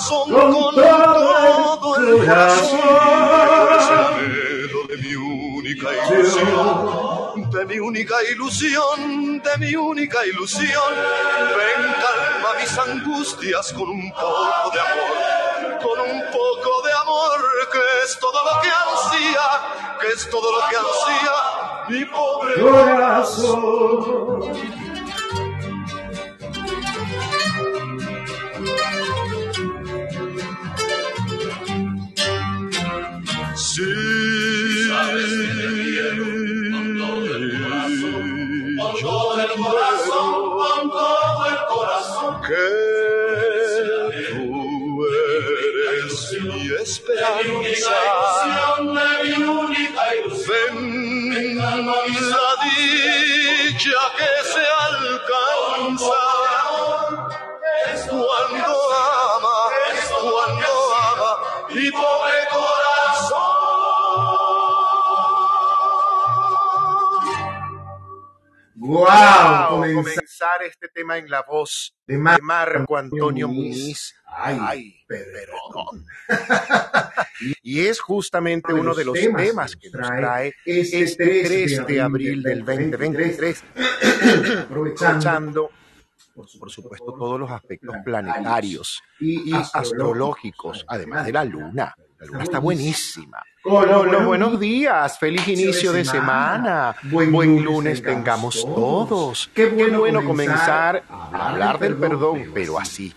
corazón, Con con todo el corazón. de mi única ilusión, de mi única ilusión, de mi única ilusión. Ven, calma mis angustias con un poco de amor, con un poco de amor, que es todo lo que ansía, que es todo lo que ansía mi pobre corazón. Wow, comenzar este tema en la voz de de Mar- Marco Antonio Muniz. Ay, Ay, perdón. Y es justamente uno de los temas que nos trae este este 3 de abril del 2023, aprovechando, por supuesto, todos los aspectos planetarios y, astrológicos, además de la luna. La luna está buenísima. Hola, buenos días, feliz inicio de semana. Buen lunes tengamos todos. Qué bueno comenzar a hablar del perdón, pero así,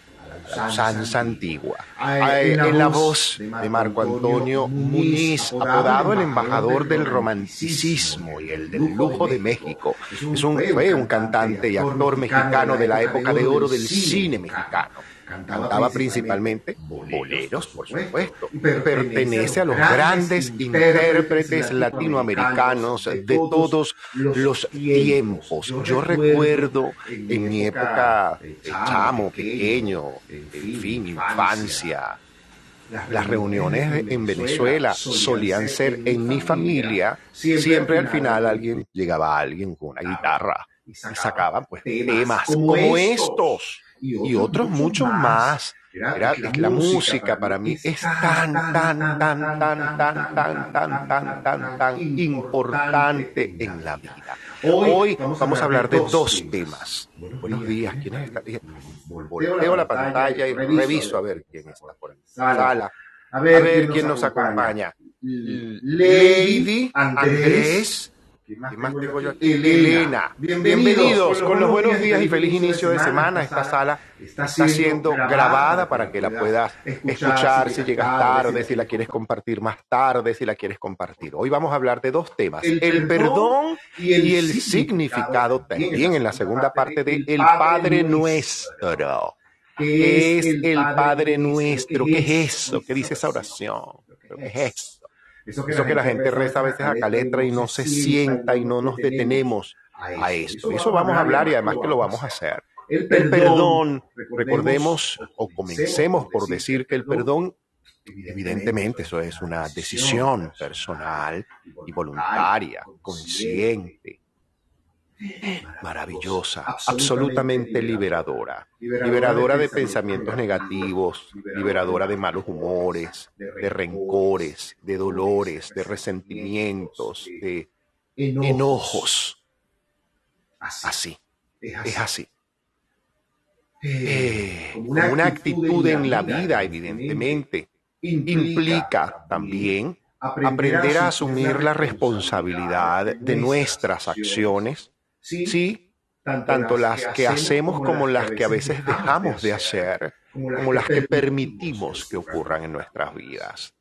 a la usanza antigua. Ay, Ay, En la voz de Marco Antonio Muniz, apodado el embajador del romanticismo y el del lujo de México. Es un, fue un cantante y actor mexicano de la época de oro del cine mexicano. Cantaba principalmente boleros, por supuesto. Pertenece a los grandes intérpretes latinoamericanos de todos los tiempos. Yo recuerdo en mi época de chamo, pequeño, en fin, infancia, las reuniones en Venezuela solían ser en mi familia. Siempre al final alguien llegaba alguien con una guitarra y sacaban pues temas como estos y otros muchos más. Era, la música para mí es tan, tan, tan, tan, tan, tan, tan, tan, tan, tan importante en la vida. Hoy vamos a hablar de dos temas. Buenos días, ¿quién está? Volteo la pantalla y reviso a ver quién está por ahí. Sala. A ver quién nos acompaña. Lady Andrés. ¿Qué más tengo yo aquí? Elena. Bienvenidos con los buenos días y feliz inicio de semana. Esta sala está siendo grabada para que la puedas escuchar si llegas tarde, si la quieres compartir más tarde, si la quieres compartir. Hoy vamos a hablar de dos temas, el perdón y el significado también en la segunda parte de El Padre Nuestro. ¿Qué es el Padre Nuestro? ¿Qué es eso? ¿Qué dice esa oración? ¿Qué es eso? Eso que la gente reza a veces a letra y no se sienta y no nos detenemos a esto. Eso vamos a hablar y además que lo vamos a hacer. El perdón, recordemos o comencemos por decir que el perdón, evidentemente, eso es una decisión personal y voluntaria, consciente. Maravillosa, absolutamente liberadora. Liberadora de pensamientos negativos, liberadora de malos humores, de rencores, de dolores, de resentimientos, de enojos. Así, es así. Eh, como una actitud en la vida, evidentemente, implica también aprender a asumir la responsabilidad de nuestras acciones, sí, tanto las que hacemos como las que a veces dejamos de hacer, como las que permitimos que ocurran en nuestras vidas.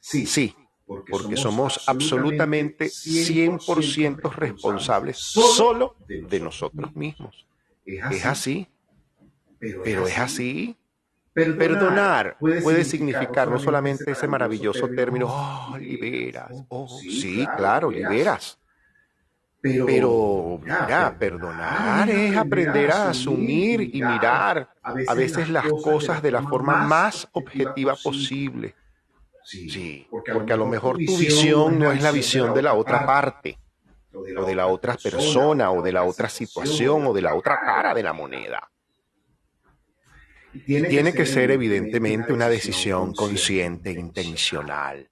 Sí, porque somos absolutamente 100% responsables solo de nosotros mismos. Es así. Pero es así. Perdonar puede significar no solamente ese maravilloso término, oh, liberas, oh, sí, claro, liberas. Pero, mira, perdonar es aprender a asumir y mirar a veces las cosas de la forma más objetiva posible. Sí, porque a lo mejor tu visión no es la visión de la otra parte, o de la otra persona, o de la otra situación, o de la otra cara de la moneda. Tiene, que ser evidentemente una decisión consciente, intencional,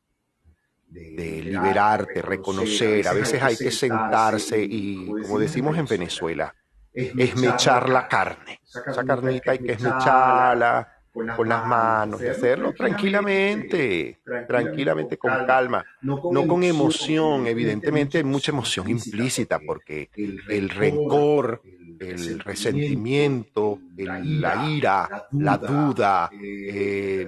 de liberarte, reconocer. A veces hay que sentarse y, como decimos en Venezuela, esmechar la carne. Esa carnita hay que esmecharla con las manos y hacerlo tranquilamente, tranquilamente, con calma, no con emoción. Evidentemente hay mucha emoción implícita porque el rencor, el resentimiento, la ira, la duda, eh,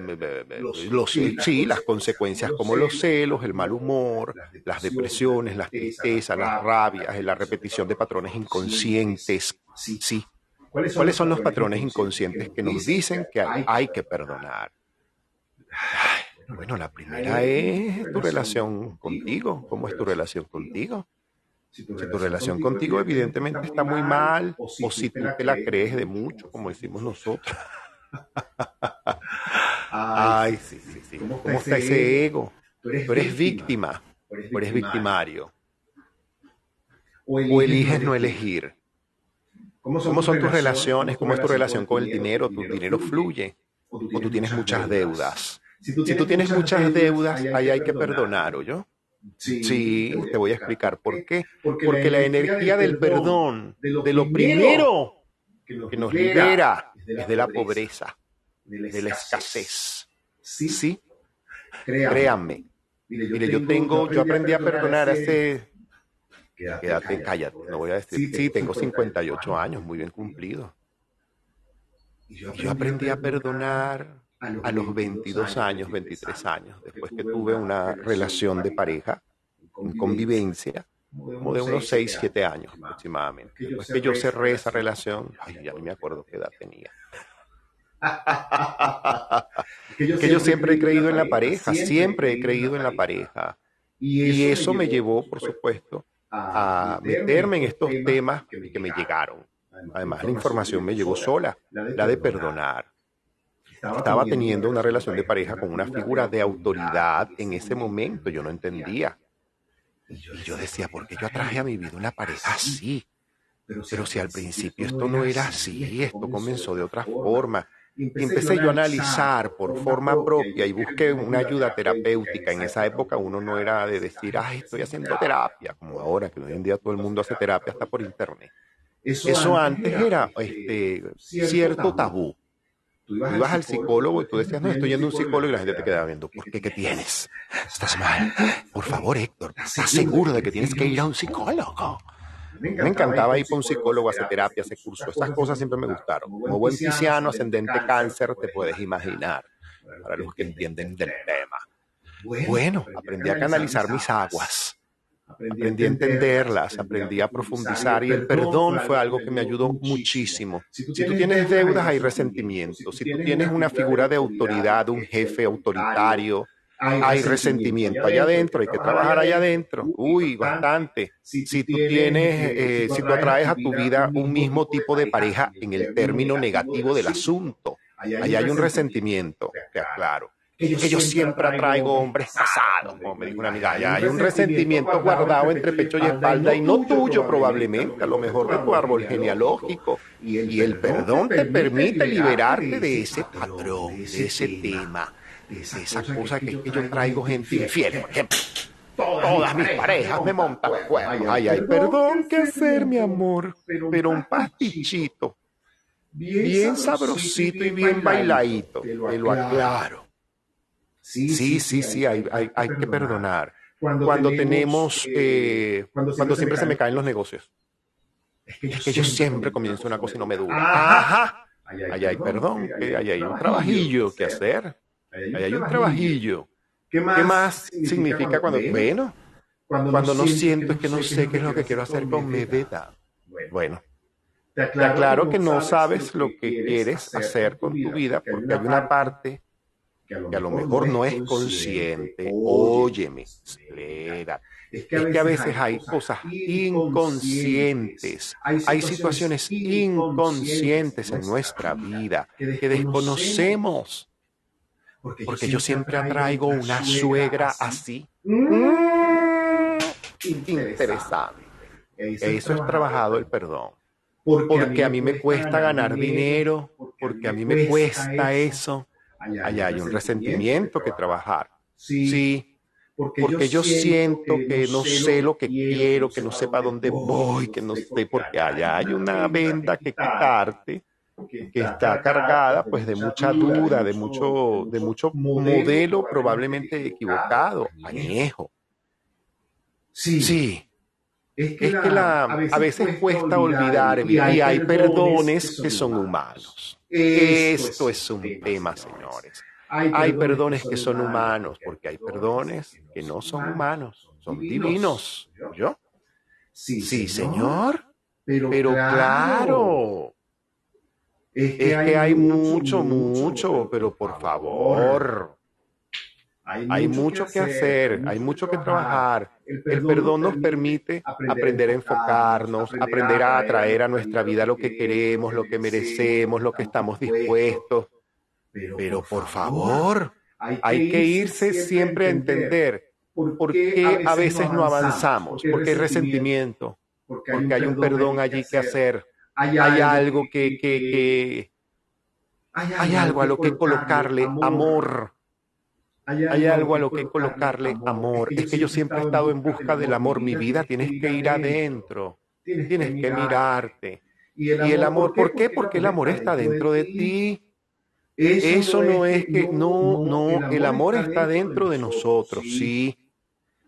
los, sí, las consecuencias como los celos, el mal humor, las depresiones, las tristezas, las rabias, la repetición de patrones inconscientes. Sí. ¿Cuáles son los patrones inconscientes que nos dicen que hay que perdonar? Bueno, la primera es tu relación contigo. ¿Cómo es tu relación contigo? Si tu, relación, contigo, evidentemente está muy mal, o si, tú te la crees de mucho, como decimos nosotros. Ay, sí, sí, sí. ¿Cómo, está ese ego? Tú eres, víctima, o eres victimario. O eliges no elegir. ¿Cómo son, tus relaciones? ¿Cómo es tu relación con el dinero? ¿Tu dinero fluye? ¿O tú tienes muchas deudas? Si tú tienes muchas deudas, ahí hay que perdonar, ¿o yo? Sí, te voy a explicar por qué. Porque, la energía del perdón, de lo primero que nos libera, es de la pobreza, de la escasez. Sí, créanme. Mire, yo tengo, yo aprendí a perdonar hace... Quédate, cállate, no voy a decir. Sí, tengo 58 años, muy bien cumplido. Yo aprendí a perdonar a los 22 años, 23 años, después que tuve una relación de pareja, en convivencia, como de unos 6, 7 años aproximadamente. Después que yo cerré esa relación, ay, ya no me acuerdo qué edad tenía. que yo siempre he creído en la pareja, siempre he creído en la pareja. Y eso me llevó, por supuesto, a meterme en estos temas que me llegaron. Además, la información me llegó sola, la de perdonar estaba teniendo una relación de pareja con una figura de autoridad en ese momento. Yo no entendía. Y yo decía, ¿por qué yo atraje a mi vida una pareja así? Pero si al principio esto no era así, esto comenzó de otra forma. Y empecé yo a analizar por forma propia y busqué una ayuda terapéutica. En esa época uno no era de decir, ay, estoy haciendo terapia, como ahora, que hoy en día todo el mundo hace terapia hasta por internet. Eso antes era este, cierto tabú. Tú ibas, al psicólogo y tú decías, no, estoy yendo a un psicólogo y la gente te quedaba viendo, ¿por qué? ¿Qué tienes? ¿Estás mal? Por favor, Héctor, ¿estás seguro de que tienes que ir a un psicólogo? Me encantaba ir para un psicólogo, hacer terapia, hacer curso. Estas cosas siempre me gustaron. Como buen pisciano, ascendente cáncer, te puedes imaginar, para los que entienden del tema. Bueno, aprendí a canalizar mis aguas Aprendí a entenderlas, aprendí a profundizar y el perdón fue algo que me ayudó muchísimo. Si tú tienes deudas hay resentimiento, si tú tienes una figura de autoridad, un jefe autoritario, hay resentimiento allá adentro, hay que trabajar allá adentro. Uy, bastante. Si tú tienes, eh, si tú atraes a tu vida un mismo tipo de pareja en el término negativo del asunto, allá hay un resentimiento, que yo siempre atraigo hombres casados, como me dijo una amiga. Ya hay un resentimiento guardado entre pecho y espalda y no tuyo probablemente, a lo mejor de tu árbol genealógico. Y el perdón te permite liberarte de ese patrón, de ese tema, de esa cosa que es que yo traigo gente infiel, por ejemplo. Todas mis parejas me montan cuernos. Ay, ay, perdón, ¿qué hacer, mi amor? Pero un pastichito, bien sabrosito y bien bailadito, te lo aclaro. Sí, sí, sí, hay, hay, hay que perdonar. Cuando, tenemos, eh, cuando, siempre se me caen los negocios. Es que yo, siempre comienzo una cosa y no me dura. Ajá. Ahí hay perdón, ahí hay un trabajillo que hacer. Ahí hay un trabajillo. ¿Qué más significa cuando, bueno, cuando no siento es que no sé qué es lo que quiero hacer con mi vida? Bueno, te aclaro que no sabes lo que quieres hacer con tu vida porque hay una parte que a lo, mejor no es consciente, óyeme, espera. Es que, a veces hay cosas inconscientes, hay situaciones inconscientes en nuestra vida que desconocemos. Porque yo siempre atraigo una suegra así. Mm, interesante. Eso es trabajado el perdón. Porque a mí me cuesta ganar dinero, porque a mí me cuesta eso allá hay un resentimiento que trabajar. Sí, porque yo siento que no sé lo que quiero, que no sepa dónde voy, que no sé, porque allá hay una venda que quitarte que está cargada pues de mucha duda, de mucho, de mucho modelo probablemente equivocado, añejo. Sí. Es que, la, a veces cuesta olvidar y hay perdones que son humanos. Esto es un tema, señores. Hay perdones que son humanos, porque hay perdones que no son humanos, son divinos. ¿Yo? Sí, señor. Pero claro. Es que hay mucho, mucho, pero por favor. Hay mucho que hacer, hay mucho que trabajar. El perdón nos permite aprender a enfocarnos, aprender a atraer a nuestra vida lo que queremos, lo que merecemos, lo que estamos dispuestos. Pero por favor, hay que irse siempre a entender por qué a veces no avanzamos, porque hay resentimiento, porque hay un perdón allí que hacer, hay algo que, que, hay algo a lo que colocarle amor hay algo a lo que colocarle amor. Es que yo siempre he estado en busca del amor. Mi vida tienes que ir adentro. Tienes que mirarte. Y el amor, ¿por qué? Porque el amor está dentro de ti. Eso no es que, no, no, el amor está dentro de nosotros, sí.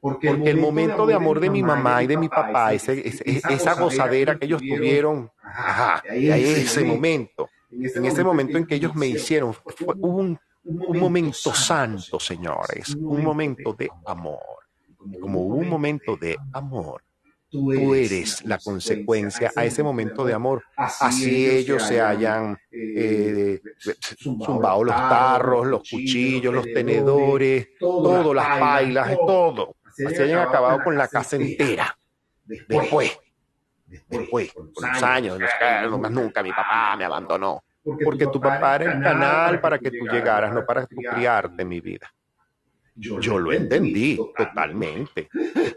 Porque el momento de amor de mi mamá y de mi papá, ese, esa gozadera que ellos tuvieron, ajá, ese momento, en ese momento en que ellos me hicieron, hubo un un momento santo, señores, un momento de amor. Como un momento de amor, tú eres la consecuencia a ese momento de amor. Así ellos se hayan eh, zumbado los tarros, los cuchillos, los tenedores, todo, las bailas, todo. Así hayan acabado con la casa entera. Después, después, con los años, más nunca mi papá me abandonó. Porque, tu papá era el canal para que tú llegaras, no para tu criarte, mi vida. Yo, lo entendí totalmente.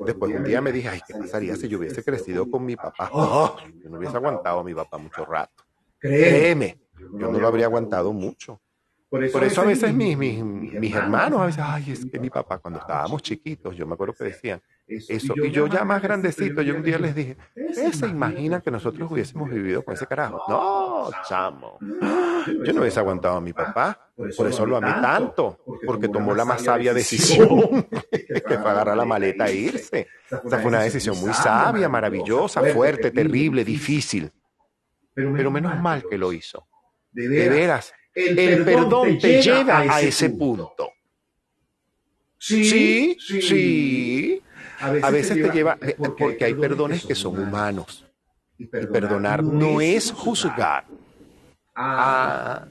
Después un día me dije, ay, ¿qué pasaría si yo hubiese crecido con mi papá? Oh, yo no hubiese aguantado a mi papá mucho rato. Créeme, yo no lo habría aguantado mucho. Por eso, a veces mis, mis, mis, hermanos, a veces, ay, es que mi papá, cuando estábamos chiquitos, yo me acuerdo que decían, eso, y yo ya más grandecito, yo un día les dije, ¿se imagina que nosotros hubiésemos vivido con ese carajo? No, chamo, yo no hubiese aguantado a mi papá, por eso lo amé tanto, porque tomó la más sabia decisión, que fue agarrar la maleta e irse. Esa fue una decisión muy sabia, maravillosa, fuerte, terrible, difícil, pero menos mal que lo hizo. De veras el, perdón, te lleva a ese punto. Sí, sí. A veces, te lleva, porque hay perdones que son humanos. Y perdonar no es juzgar. Ah,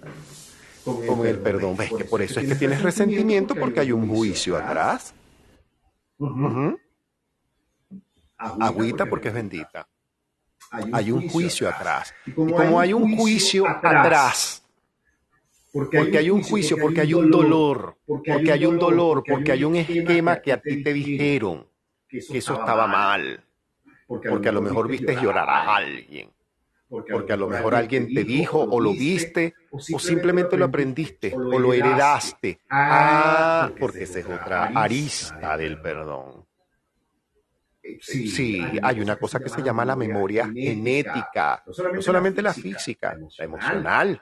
con el perdón. Ves que por eso es que tienes resentimiento porque hay un juicio atrás. Agüita porque es bendita. Hay un juicio atrás. Y como hay un juicio atrás, Porque hay un juicio, porque hay un dolor, porque hay un dolor, porque hay un esquema que a ti te dijeron que eso estaba mal, porque a lo mejor viste llorar a alguien, porque a lo mejor alguien te dijo o lo viste o simplemente lo aprendiste o lo heredaste. Ah, porque esa es otra arista del perdón. Sí, hay una cosa que se llama la memoria genética, no solamente la física, la emocional.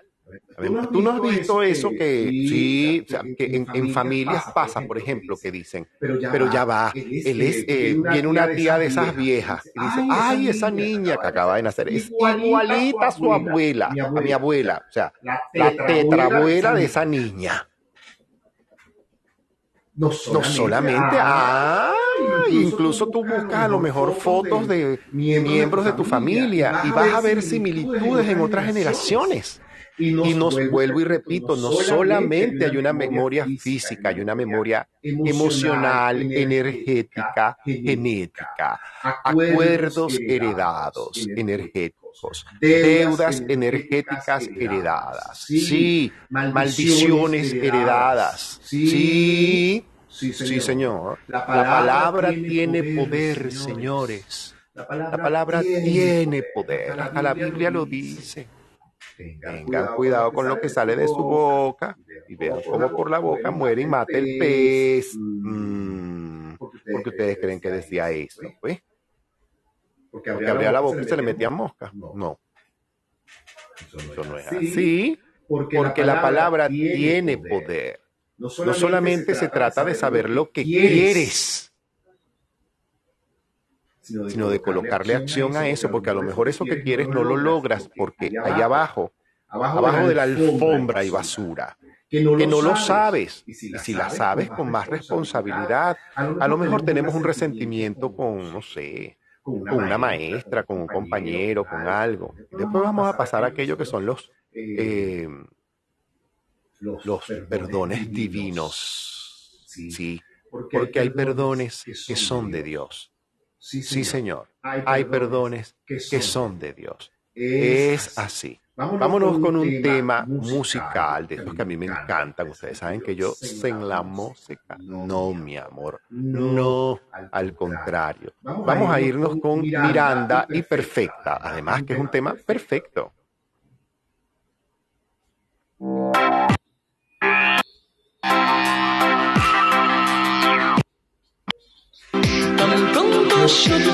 Tú no has visto eso que sí, que en, familias pasa, por ejemplo, que dicen, pero ya va, él es, eh, viene una tía de esas viejas y dice, ay, esa niña que acaba de nacer es igualita a su abuela, a mi abuela, o sea, la tetrabuela de esa niña. No solamente, ah, incluso tú buscas a lo mejor fotos de miembros de tu familia y vas a ver similitudes en otras generaciones. Y nos, vuelvo y repito, no solamente hay una memoria física, hay una memoria emocional, energética, genética, acuerdos heredados, energéticos, deudas energéticas heredadas, sí, maldiciones heredadas, sí. Sí, señor. La palabra, tiene poder, señores. La palabra, tiene poder. Hasta la Biblia lo dice. Tengan cuidado con lo que sale de su boca y vean cómo por la boca muere y mata el pez. Mm, porque ustedes creen que decía eso, pues. Porque abría la boca y se le metían moscas. No. Eso no es así. Porque la palabra tiene poder. No solamente se trata de saber lo que quieres sino de colocarle acción a eso, porque a lo mejor eso que quieres no lo logras, porque ahí abajo, abajo de la alfombra hay basura, que no lo sabes, y si la sabes con más responsabilidad, a lo mejor tenemos un resentimiento con, no sé, con una maestra, con un compañero, con algo. Después vamos a pasar a aquello que son los, eh, los perdones divinos. Sí, porque hay perdones que son de Dios Sí, señor. Hay perdones que son de Dios. Es así. Vámonos con un tema musical de esos que a mí me encantan. Ustedes saben que yo en la música. No, mi amor. No, al contrario. Vamos a irnos con Miranda y Perfecta. Además que es un tema perfecto. Yo te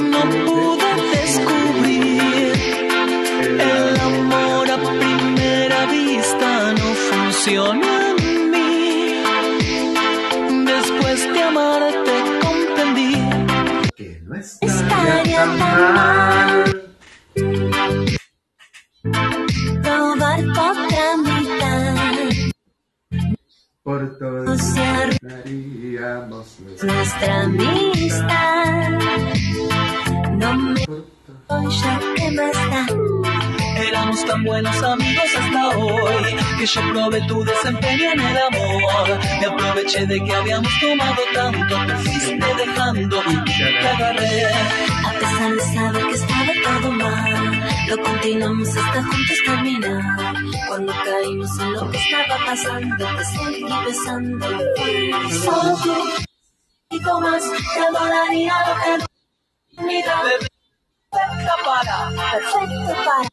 no pude descubrir el amor a primera vista no funciona en mí. Después de amarte comprendí que no estaría tan mal. Por todos nuestra amistad. No me ya que más Éramos tan buenos amigos hasta hoy que yo probé tu desempeño en el amor. Me aproveché de que habíamos tomado tanto, te fuiste dejando y te agarré. A pesar de saber que estaba todo mal, lo continuamos hasta juntos caminar. Cuando caímos en lo que estaba pasando, te seguí besando. Solo tú y más te adoraría lo que mira. Perfecto para, perfecto para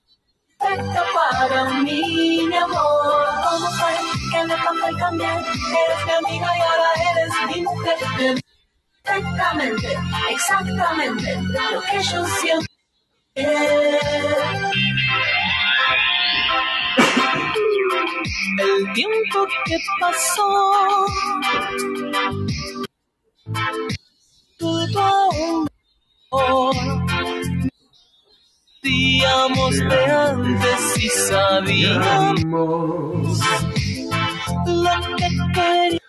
perfecto para mí, mi amor. ¿Cómo fue que me pasó y cambié? Eres mi amiga y ahora eres mi mujer. Perfectamente, exactamente lo que yo siento. El tiempo que pasó, todo un Díamos de antes y sabíamos lo que queríamos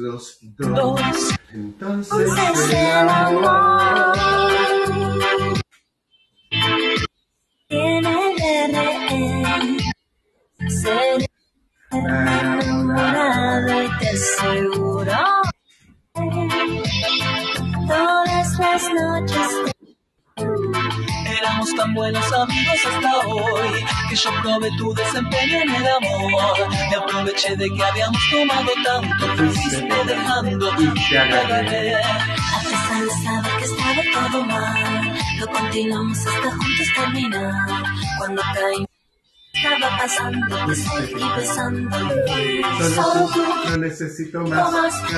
los dos. Entonces el amor ser enamorado y te aseguro todas las noches Éramos tan buenos amigos hasta hoy que yo probé tu desempeño en el amor. Me aproveché de que habíamos tomado tanto, te fuiste dejando y te agarré. A pesar de saber que estaba todo mal, lo continuamos hasta juntos terminar. Cuando caí estaba pasando, te seguí besando. Solo tú, no necesito más. Que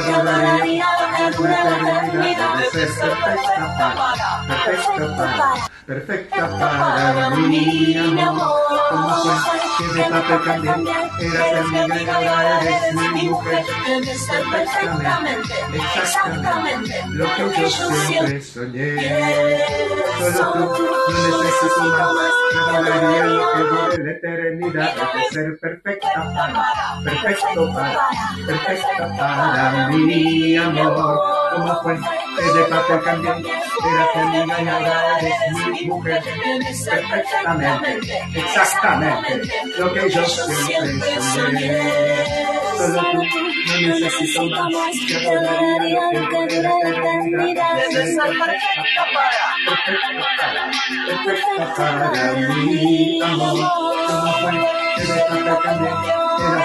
eternidad perfecta para, perfecta para, perfecta para mí, mi amor. Como fue que de papel cambié, eras mi amiga y ahora eres mi mujer. Debes ser perfectamente, exactamente Lo que yo siempre soñé. Solo tú, no necesito más. Que la eternidad de ser perfecta para, perfecto para, perfecta para mí, amor. Como fue que de papel cambié, eras mi amiga y ahora eres mi mujer. Perfectamente, exactamente, lo que yo siempre soñé. Solo tú, no necesito más. Que adoraría que dure la eternidad de ser perfecta para, perfecta para, perfecta para mí, amor. Como fue que de papel cambié,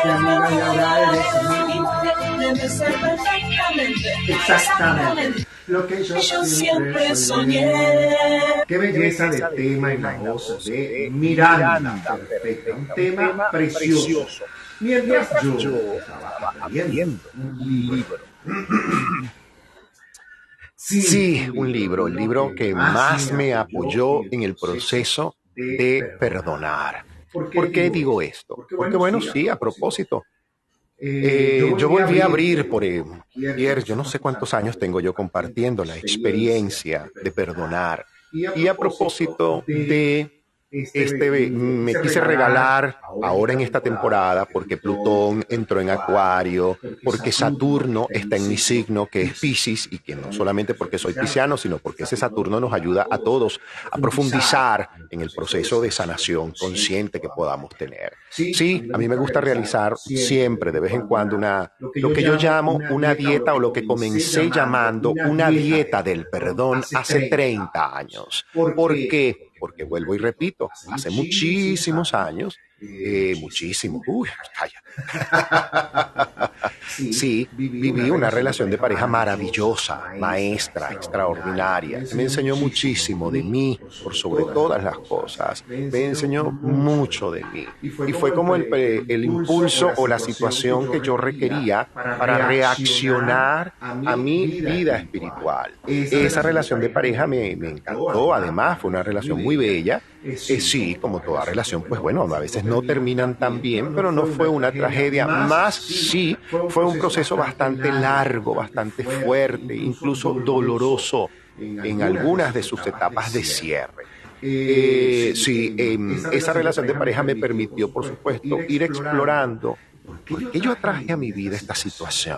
eras mi amiga y ahora eres mi mujer. Debes ser perfectamente, Exactamente, lo que yo yo siempre siempre soñé. soñé. Qué belleza de tema en la voz de Miranda Perfecta, un tema precioso. Mientras yo estaba leyendo un libro. Sí, un libro, el libro que más me apoyó en el proceso de perdonar. ¿Por qué digo esto? Porque bueno, sí, a propósito. Eh, yo volví a abrir por eh, Pierre, yo no sé cuántos años tengo yo compartiendo la experiencia de perdonar. Y a propósito de este, me quise regalar ahora en esta temporada porque Plutón entró en Acuario, porque Saturno está en mi signo que es Pisces y que no solamente porque soy pisciano, sino porque ese Saturno nos ayuda a todos a profundizar en el proceso de sanación consciente que podamos tener. Sí, a mí me gusta realizar siempre, de vez en cuando, una, lo que yo llamo una dieta o lo que comencé llamando una dieta del perdón hace 30 años. ¿Por qué? Porque vuelvo y repito, hace muchísimos años, eh, muchísimo, uy, calla. Sí, viví una relación de pareja maravillosa, maestra, extraordinaria. Me enseñó muchísimo de mí, por sobre todas las cosas. Me enseñó mucho de mí. Y fue como el, el impulso o la situación que yo requería para reaccionar a mi vida espiritual. Esa relación de pareja me, me encantó, además fue una relación muy bella. Eh, sí, como toda relación, pues bueno, a veces no terminan tan bien, pero no fue una tragedia. Más sí, fue un proceso bastante largo, bastante fuerte, incluso doloroso en algunas de sus etapas de cierre. Eh, sí, eh, esa relación de pareja me permitió, por supuesto, ir explorando por qué yo atraje a mi vida esta situación,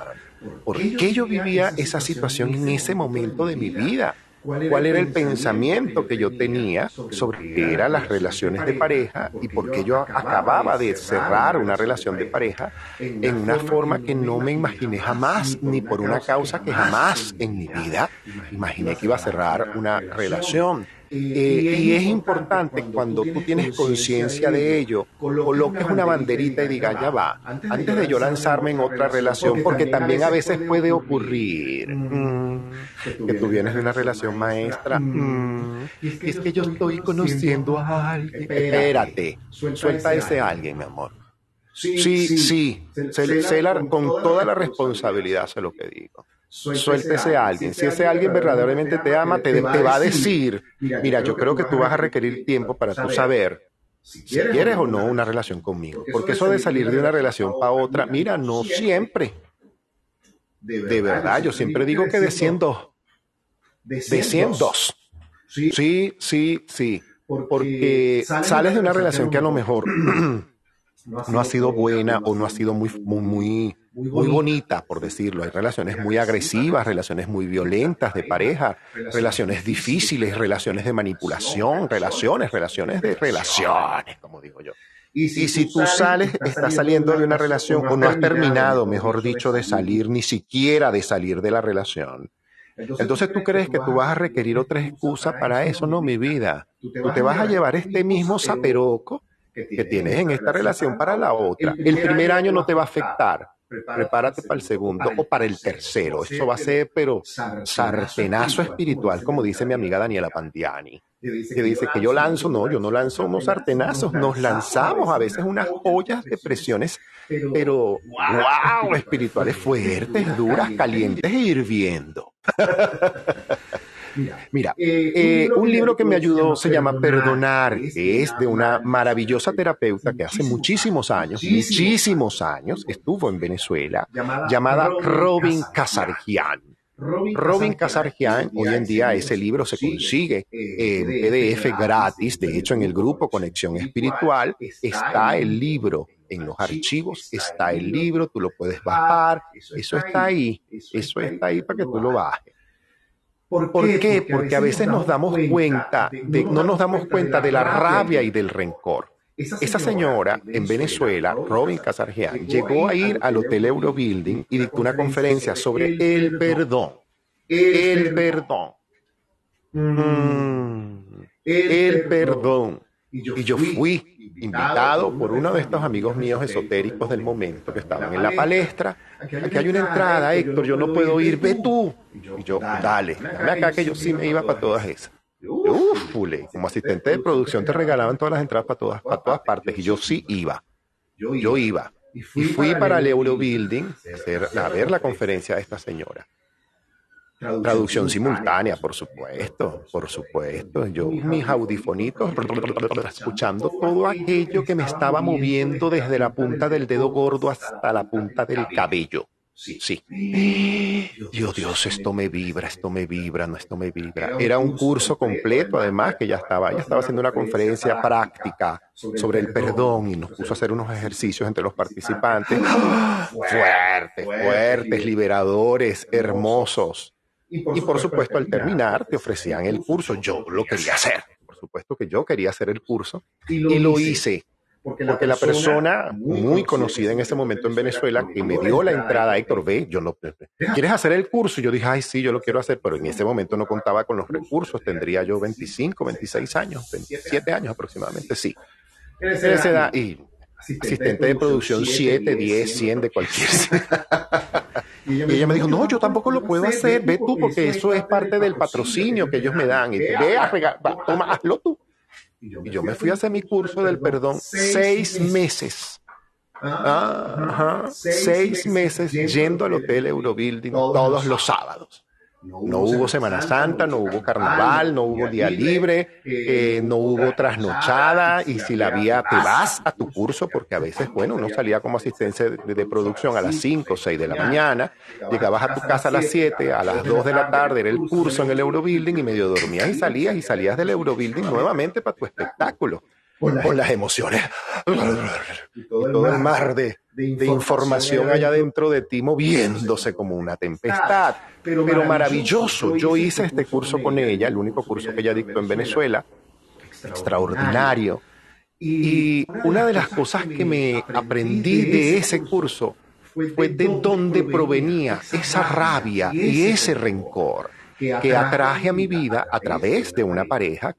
por qué yo vivía esa situación en ese momento de mi vida cuál era el pensamiento que yo tenía sobre qué eran las relaciones de pareja y por qué yo acababa de cerrar una relación de pareja en una forma que no me imaginé jamás, ni por una causa que jamás en mi vida imaginé que iba a cerrar una relación. Eh, y es importante cuando tú tienes conciencia de ello, coloques una banderita y digas, ya va, antes de yo lanzarme en otra relación, porque también a veces puede ocurrir mm, que tú vienes de una relación maestra, mm, y es que yo estoy conociendo a alguien. Espérate, suelta a ese alguien, mi amor. Sí, sí, sé la- con toda la responsabilidad sé lo que digo. Suéltese a alguien. Si ese alguien verdaderamente te ama, te, te va a decir, mira, yo creo que tú vas a requerir tiempo para tú saber si quieres o no una relación conmigo. Porque eso de salir de una relación para otra, mira, no siempre. De verdad, yo siempre digo que de 100 dos. De 100 dos. Sí, sí, sí. Porque sales de una relación que a lo mejor no ha sido buena o no ha sido muy, muy, muy, muy bonita, por decirlo. Hay relaciones muy agresivas, relaciones muy violentas de pareja, relaciones difíciles, relaciones de manipulación, relaciones, relaciones de relaciones, como digo yo. Y si tú sales, estás saliendo de una relación o no has terminado, mejor dicho, de salir, ni siquiera de salir de la relación, Entonces tú crees que tú vas a requerir otra excusa para eso, no, mi vida. Tú te vas a llevar este mismo zaperoco que tienes en esta relación para la otra. El primer año no te va a afectar. Prepárate para el segundo o para el tercero. Eso va a ser, pero sartenazo espiritual, como dice mi amiga Daniela Pandiani. Que dice que yo lanzo, no, yo no lanzo unos sartenazos, nos lanzamos a veces unas ollas de presiones, pero wow, espirituales fuertes, duras, calientes e hirviendo. Mira, eh, eh, un libro que me ayudó se llama Perdonar, es de una maravillosa terapeuta que hace muchísimos años, muchísimos años, estuvo en Venezuela, llamada Robin Casargian. Robin Casargian, hoy en día ese libro. se consigue en PDF gratis, de hecho en el grupo Conexión Espiritual está el libro en los archivos está el libro, tú lo puedes bajar, eso está ahí, eso está ahí para que tú lo bajes. ¿Por qué? Porque, a veces nos damos cuenta, de, no nos damos cuenta de la rabia y del rencor. Esa señora en Venezuela, Robin Casargean, llegó a ir al Hotel Eurobuilding y dictó una conferencia sobre el perdón. El perdón. Mm. El perdón. Y yo fui invitado por uno de estos amigos míos esotéricos del momento que estaban en la palestra. Aquí hay una entrada, Héctor, yo no puedo ir, ve tú. Y yo, dale, dame acá que yo sí me iba para todas esas. Uf, como asistente de producción te regalaban todas las entradas para todas, para todas partes y yo sí iba. Yo iba. Y fui para el Eurobuilding a, a ver la conferencia de esta señora. Traducción, simultánea, por supuesto, por supuesto. Yo, mis audifonitos, escuchando todo aquello que me estaba moviendo desde la punta del dedo gordo hasta la punta del cabello. Sí. Dios, Dios, esto me vibra, esto me vibra, no, esto me vibra. Era un curso completo, además, que ya estaba, ya estaba haciendo una conferencia práctica sobre el perdón y nos puso a hacer unos ejercicios entre los participantes. Fuertes, fuertes, liberadores, hermosos. Y por, supuesto, al terminar, te ofrecían el curso. Yo lo quería hacer. Por supuesto que yo quería hacer el curso y lo, hice. Porque la, persona, muy conocida en ese momento en Venezuela que me dio la entrada, Héctor, ve, yo no, ¿quieres hacer el curso? Y yo dije, ay, sí, yo lo quiero hacer, pero en ese momento no contaba con los recursos, tendría yo 25, 26 años, 27 años aproximadamente, sí. En esa edad, y asistente de producción 7, 10, 100 de cualquier. Y ella me dijo, no, yo tampoco lo puedo hacer, ve tú, porque eso es parte del patrocinio que ellos me dan. Y ve a regalar, toma, hazlo tú. Y yo me fui a hacer mi curso del perdón seis meses. Ah, seis meses yendo al Hotel Eurobuilding todos los sábados. No hubo Semana Santa, no hubo Carnaval, no hubo día libre, eh, no hubo trasnochada y si la había, te vas a tu curso porque a veces, bueno, uno salía como asistencia de, producción a las 5 o 6 de la mañana, llegabas a tu casa a las 7, a las 2 de la tarde era el curso en el Eurobuilding y medio dormías y salías y salías del Eurobuilding nuevamente para tu espectáculo con las emociones y todo el mar de, de información allá dentro de ti moviéndose como una tempestad. Pero, maravilloso. Yo hice este curso con ella, el único curso que ella dictó en Venezuela. Extraordinario. Y una de las cosas que me aprendí de ese curso fue de dónde provenía esa rabia y ese rencor que atraje a mi vida a través de una pareja,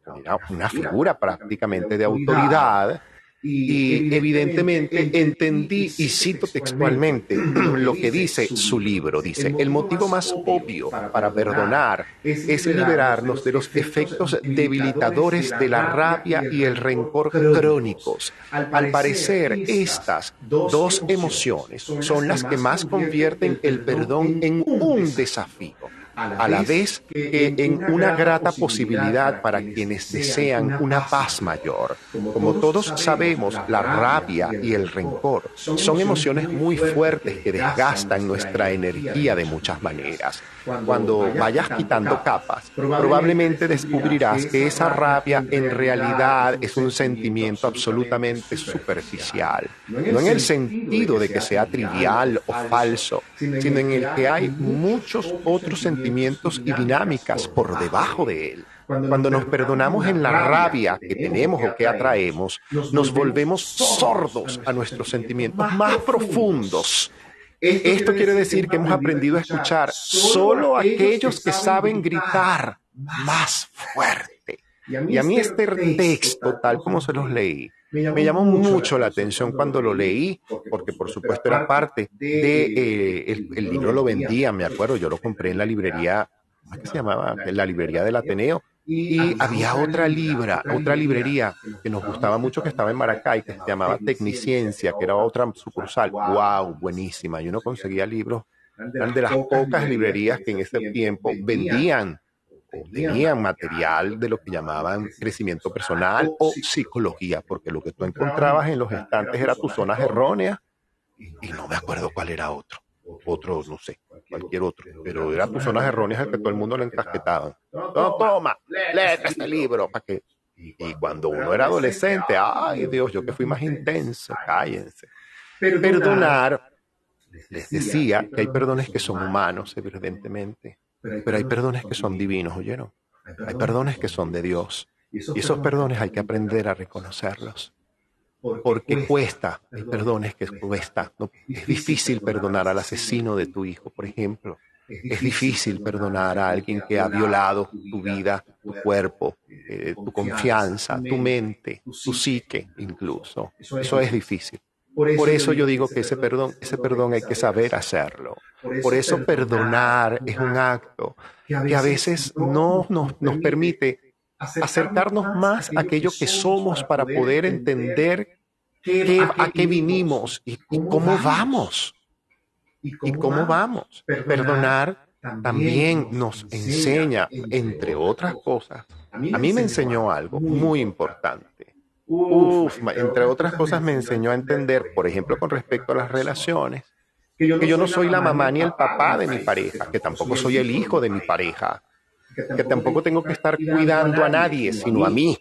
una figura prácticamente de autoridad, y evidentemente entendí, y cito textualmente lo que dice su libro, dice, el motivo más obvio para perdonar es liberarnos de los efectos debilitadores de la rabia y el rencor crónicos. Al parecer, estas dos emociones son las que más convierten el perdón en un desafío a la vez que en una grata posibilidad para quienes desean una paz mayor. Como todos sabemos, la rabia y el rencor son emociones muy fuertes que desgastan nuestra energía de muchas maneras. Cuando vayas quitando capas, probablemente descubrirás que esa rabia en realidad es un sentimiento absolutamente superficial, no en el sentido de que sea trivial o falso, sino en el que hay muchos otros sentimientos y dinámicas por debajo de él. Cuando nos perdonamos en la rabia que tenemos o que atraemos, nos volvemos sordos a nuestros sentimientos más profundos Esto quiere decir que hemos aprendido a escuchar solo aquellos que saben gritar más fuerte. Y a mí este, este texto, tal como se los leí, me llamó mucho la atención cuando lo leí, porque por supuesto era parte de... Eh, el, el, libro lo vendía, me acuerdo, yo lo compré en la librería, ¿cómo se llamaba? En la librería del Ateneo. Y había otra libra, otra librería que nos gustaba mucho que estaba en Maracay, que se llamaba Tecniciencia, que era otra sucursal. ¡Wow! Buenísima. Y uno conseguía libros, eran de las pocas librerías que en ese tiempo vendían tenían material de lo que llamaban crecimiento personal o psicología, porque lo que tú encontrabas en los estantes era tus zonas erróneas y no me acuerdo cuál era otro. Otro, no sé, cualquier otro, pero era tus zonas erróneas que todo el mundo le encasquetaban. No, toma, lee este libro para que. Y cuando uno era adolescente, ay Dios, yo que fui más intenso, cállense. Perdonar, les decía que hay perdones que son humanos, evidentemente pero hay perdones que son divinos, ¿oyeron? Hay perdones que son de Dios. Y esos perdones hay que aprender a reconocerlos. Porque cuesta, hay perdones que cuesta. es difícil perdonar al asesino de tu hijo, por ejemplo. Es difícil perdonar a alguien que ha violado tu vida, tu cuerpo, eh, tu confianza, tu mente, tu psique incluso. Eso es difícil. Por eso yo digo que ese perdón, ese perdón hay que saber hacerlo. Por eso perdonar es un acto que a veces no nos, nos permite acercarnos más a aquello que somos para poder entender a qué vinimos y, cómo vamos. Y cómo vamos. Perdonar también nos enseña, entre otras cosas, a mí me enseñó algo muy importante. Uf, entre otras cosas me enseñó a entender, por ejemplo, con respecto a las relaciones, que yo, no soy la mamá ni el papá de mi pareja, que tampoco soy el hijo de mi pareja, que tampoco tengo que estar cuidando a nadie, sino a mí.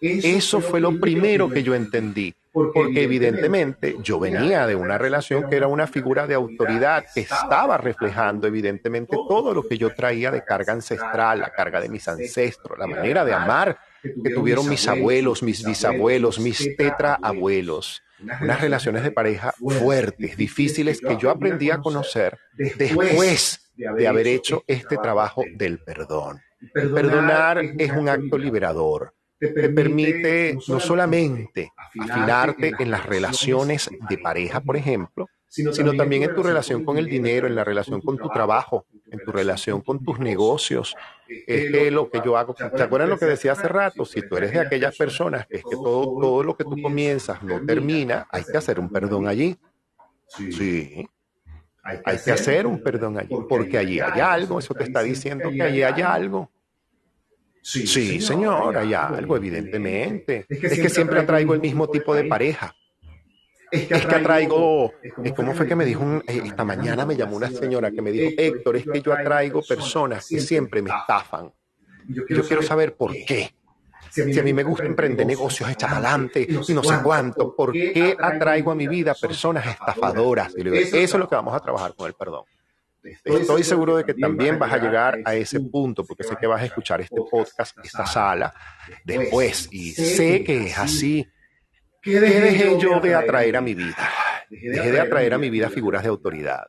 Eso fue lo primero que yo entendí, porque evidentemente yo venía de una relación que era una figura de autoridad que estaba reflejando evidentemente todo lo que yo traía de carga ancestral, la carga de mis ancestros, la manera de amar que tuvieron mis abuelos, mis bisabuelos, mis tetraabuelos unas relaciones de pareja fuertes, difíciles, que yo aprendí a conocer después de haber hecho este trabajo del perdón. Perdonar es un acto liberador. Te permite no solamente afilarte en las relaciones de pareja, por ejemplo, sino también en tu relación con el dinero, en la relación con tu trabajo, en tu relación con tus negocios. Es que lo que yo hago, ¿te acuerdas lo que decía hace rato? Si tú eres de aquellas personas que es que todo, todo lo que tú comienzas no termina, hay que hacer un perdón allí. Sí. Hay que hacer un perdón allí, porque allí hay algo, eso te está diciendo que allí hay algo. Sí, señor, hay algo, evidentemente. Es que siempre traigo el mismo tipo de pareja es que atraigo, ¿cómo fue que me dijo eh, esta mañana me llamó una señora que me dijo, Héctor, es que yo atraigo personas que siempre me estafan. Yo quiero saber por qué. Si a mí me gusta emprender negocios, echar adelante y no sé cuánto, ¿por qué atraigo a mi vida personas estafadoras? eso es lo que vamos a trabajar con el perdón. Estoy seguro de que también vas a llegar a ese punto, porque sé que vas a escuchar este podcast, esta sala, después, y sé que es así ¿Qué dejé yo de atraer a mi vida? Dejé de atraer a mi vida figuras de autoridad,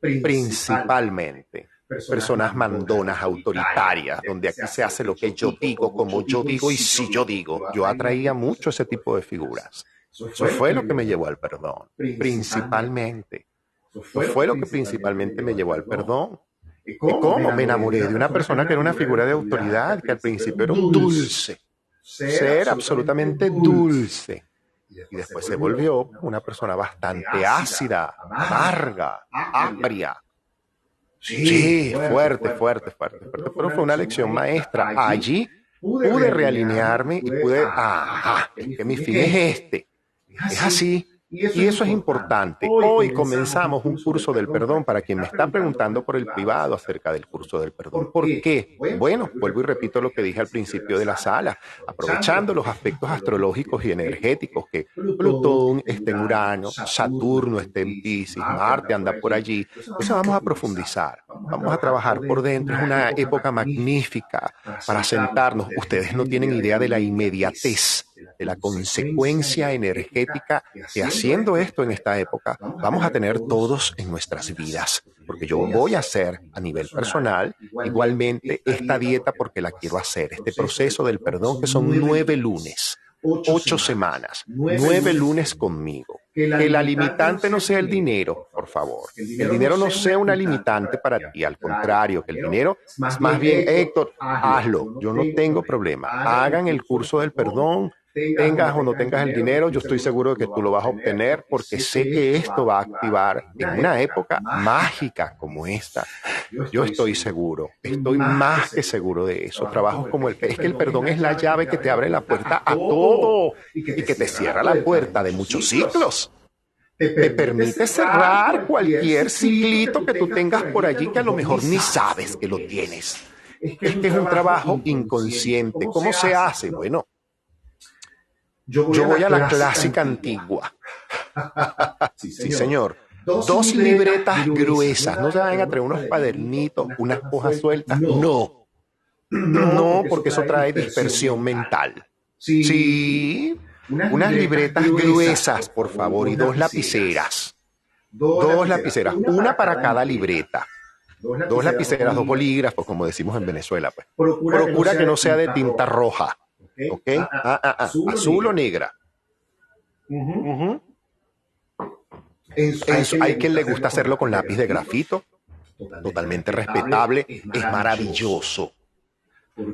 principalmente personas mandonas, autoritarias, donde aquí se hace lo que yo digo, como yo digo y si yo digo. Yo atraía mucho ese tipo de figuras. Eso fue lo que me llevó al perdón, principalmente. Eso fue lo que principalmente me llevó al perdón. ¿Y cómo? Me enamoré de una persona que era una figura de autoridad, que al principio era un dulce, ser absolutamente dulce y después se volvió una persona bastante ácida, amarga, agria. Sí, fuerte, fuerte, fuerte, fuerte. Pero fue una lección maestra. Allí pude realinearme y pude, ajá, que mi fin es este. Es así. Y eso, es importante. Hoy comenzamos un curso del perdón para quien me está preguntando por el privado acerca del curso del perdón. ¿Por qué? Bueno, vuelvo y repito lo que dije al principio de la sala. Aprovechando los aspectos astrológicos y energéticos que Plutón está en Urano, Saturno está en Pisces, Marte anda por allí. Eso vamos a profundizar. Vamos a trabajar por dentro. Es una época magnífica para sentarnos. Ustedes no tienen idea de la inmediatez de la consecuencia energética que haciendo esto en esta época vamos a tener todos en nuestras vidas. Porque yo voy a hacer a nivel personal igualmente esta dieta porque la quiero hacer, este proceso del perdón que son nueve lunes ocho semanas, nueve lunes conmigo. Que la limitante no sea el dinero, por favor. Que el dinero no sea una limitante para ti, al contrario, que el dinero, más bien, Héctor, hazlo. Yo no tengo problema. Hagan el curso del perdón, tengas o no tengas el dinero, yo estoy seguro de que tú lo vas a obtener porque sé que esto va a activar en una época mágica como esta. Yo estoy seguro, estoy más que seguro de eso. Trabajos como el es que el perdón es la llave que te abre la puerta a todo y que te cierra la puerta de muchos ciclos. Te permite cerrar cualquier ciclito que tú tengas por allí que a lo mejor ni sabes que lo tienes. Es que es un trabajo inconsciente. ¿Cómo se hace? Bueno, yo voy, a, la clásica, antigua. sí, señor. Dos, libretas, gruesas. No se vayan a traer unos cuadernitos, unas hojas sueltas. No. No, porque eso trae dispersión mental. Sí. Unas, libretas, gruesas, por favor, y dos lapiceras. Dos lapiceras, una para cada libreta. Dos lapiceras, dos bolígrafos, como decimos en Venezuela. Pues. Procura que no sea de tinta roja. ¿Ok? Ah, ah, ah, azul, o negra. hay quien le gusta hacerlo con lápiz de grafito. Totalmente respetable. Es maravilloso.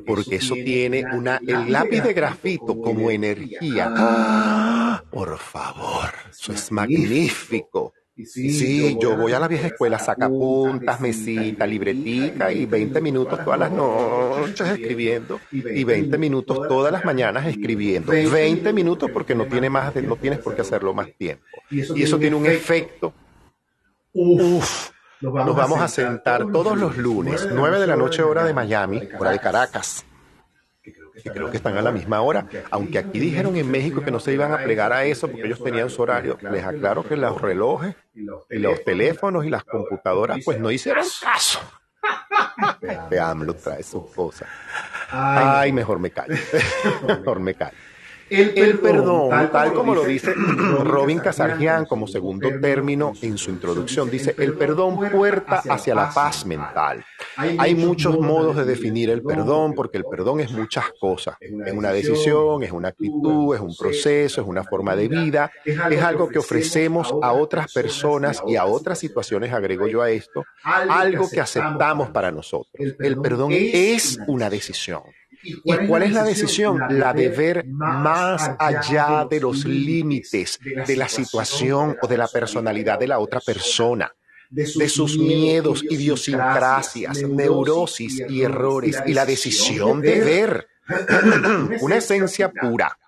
Porque eso tiene una. El lápiz de grafito como energía. por favor. Eso es magnífico. Sí, yo voy a la vieja escuela, saca puntas, mesita, libretica y 20 minutos todas las noches escribiendo y 20 minutos todas las mañanas escribiendo. 20 minutos porque no tiene más, no tienes por qué hacerlo más tiempo. Y eso tiene un efecto. Uf, nos vamos a sentar todos los lunes, 9 de la noche hora de Miami, hora de Caracas que creo que están a la misma hora, aunque aquí dijeron en México que no se iban a plegar a eso porque ellos tenían su horario. Les aclaro que los relojes y los teléfonos y las computadoras pues no hicieron caso. Este AMLO trae sus cosas. Ay, mejor me callo. mejor me callo. El perdón, tal como lo dice Robin Casargian como segundo término en su introducción, dice el perdón puerta hacia la paz mental. Hay muchos modos de definir el perdón porque el perdón es muchas cosas. Es una decisión, es una actitud, es un proceso, es una forma de vida, es algo que ofrecemos a otras personas y a otras situaciones, agrego yo a esto, algo que aceptamos para nosotros. El perdón es una decisión. ¿Y cuál es la decisión? La de ver más allá de los límites de la situación o de la personalidad de la otra persona de sus miedos, idiosincrasias, neurosis y errores, y la decisión de ver. una esencia pura,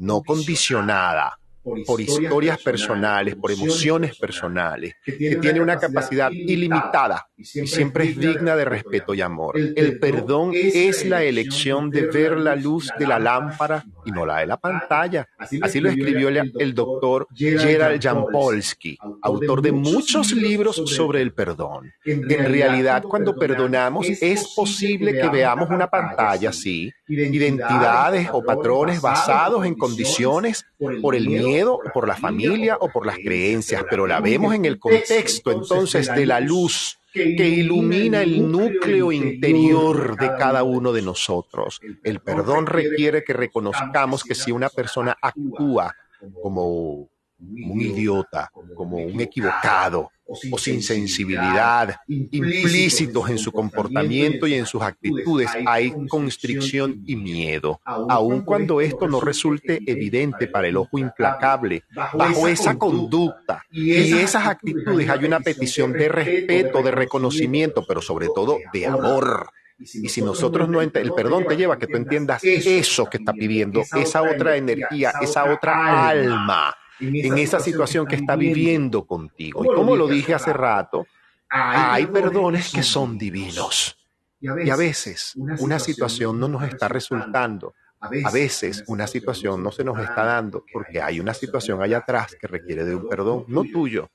no condicionada, por historias personales, por emociones personales, que tiene una capacidad ilimitada y siempre es digna de respeto y amor. El perdón es la elección de ver la luz de la lámpara y no la de la pantalla. Así lo escribió el doctor Gerald Jampolsky, autor de muchos libros sobre el perdón. En realidad, cuando perdonamos, es posible que veamos una pantalla así, identidades o patrones basados en condiciones por el miedo por la familia o por las creencias, pero la vemos en el contexto entonces de la luz que ilumina el núcleo interior de cada uno de nosotros. El perdón requiere que reconozcamos que si una persona actúa como un idiota, como un equivocado, o sin sensibilidad, implícitos en su comportamiento y en sus actitudes, hay constricción y miedo, aun cuando esto no resulte evidente para el ojo implacable. Bajo esa conducta y esas actitudes hay una petición de respeto, de reconocimiento, pero sobre todo de amor. Y si nosotros no el perdón te lleva a que tú entiendas eso que está pidiendo, esa otra energía, esa otra alma en esa situación que está viviendo contigo. Y como lo dije hace rato, hay perdones que son divinos. Y a veces una situación no nos está resultando. A veces una situación no se nos está dando porque hay una situación allá atrás que requiere de un perdón, no tuyo.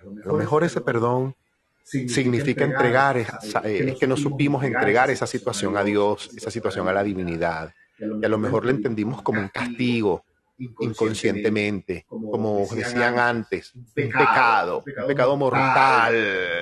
A lo mejor ese perdón significa entregar, es que no supimos entregar esa situación a Dios, esa situación a la divinidad. que a lo mejor le entendimos como un castigo inconscientemente, como decían antes, un pecado, un pecado mortal.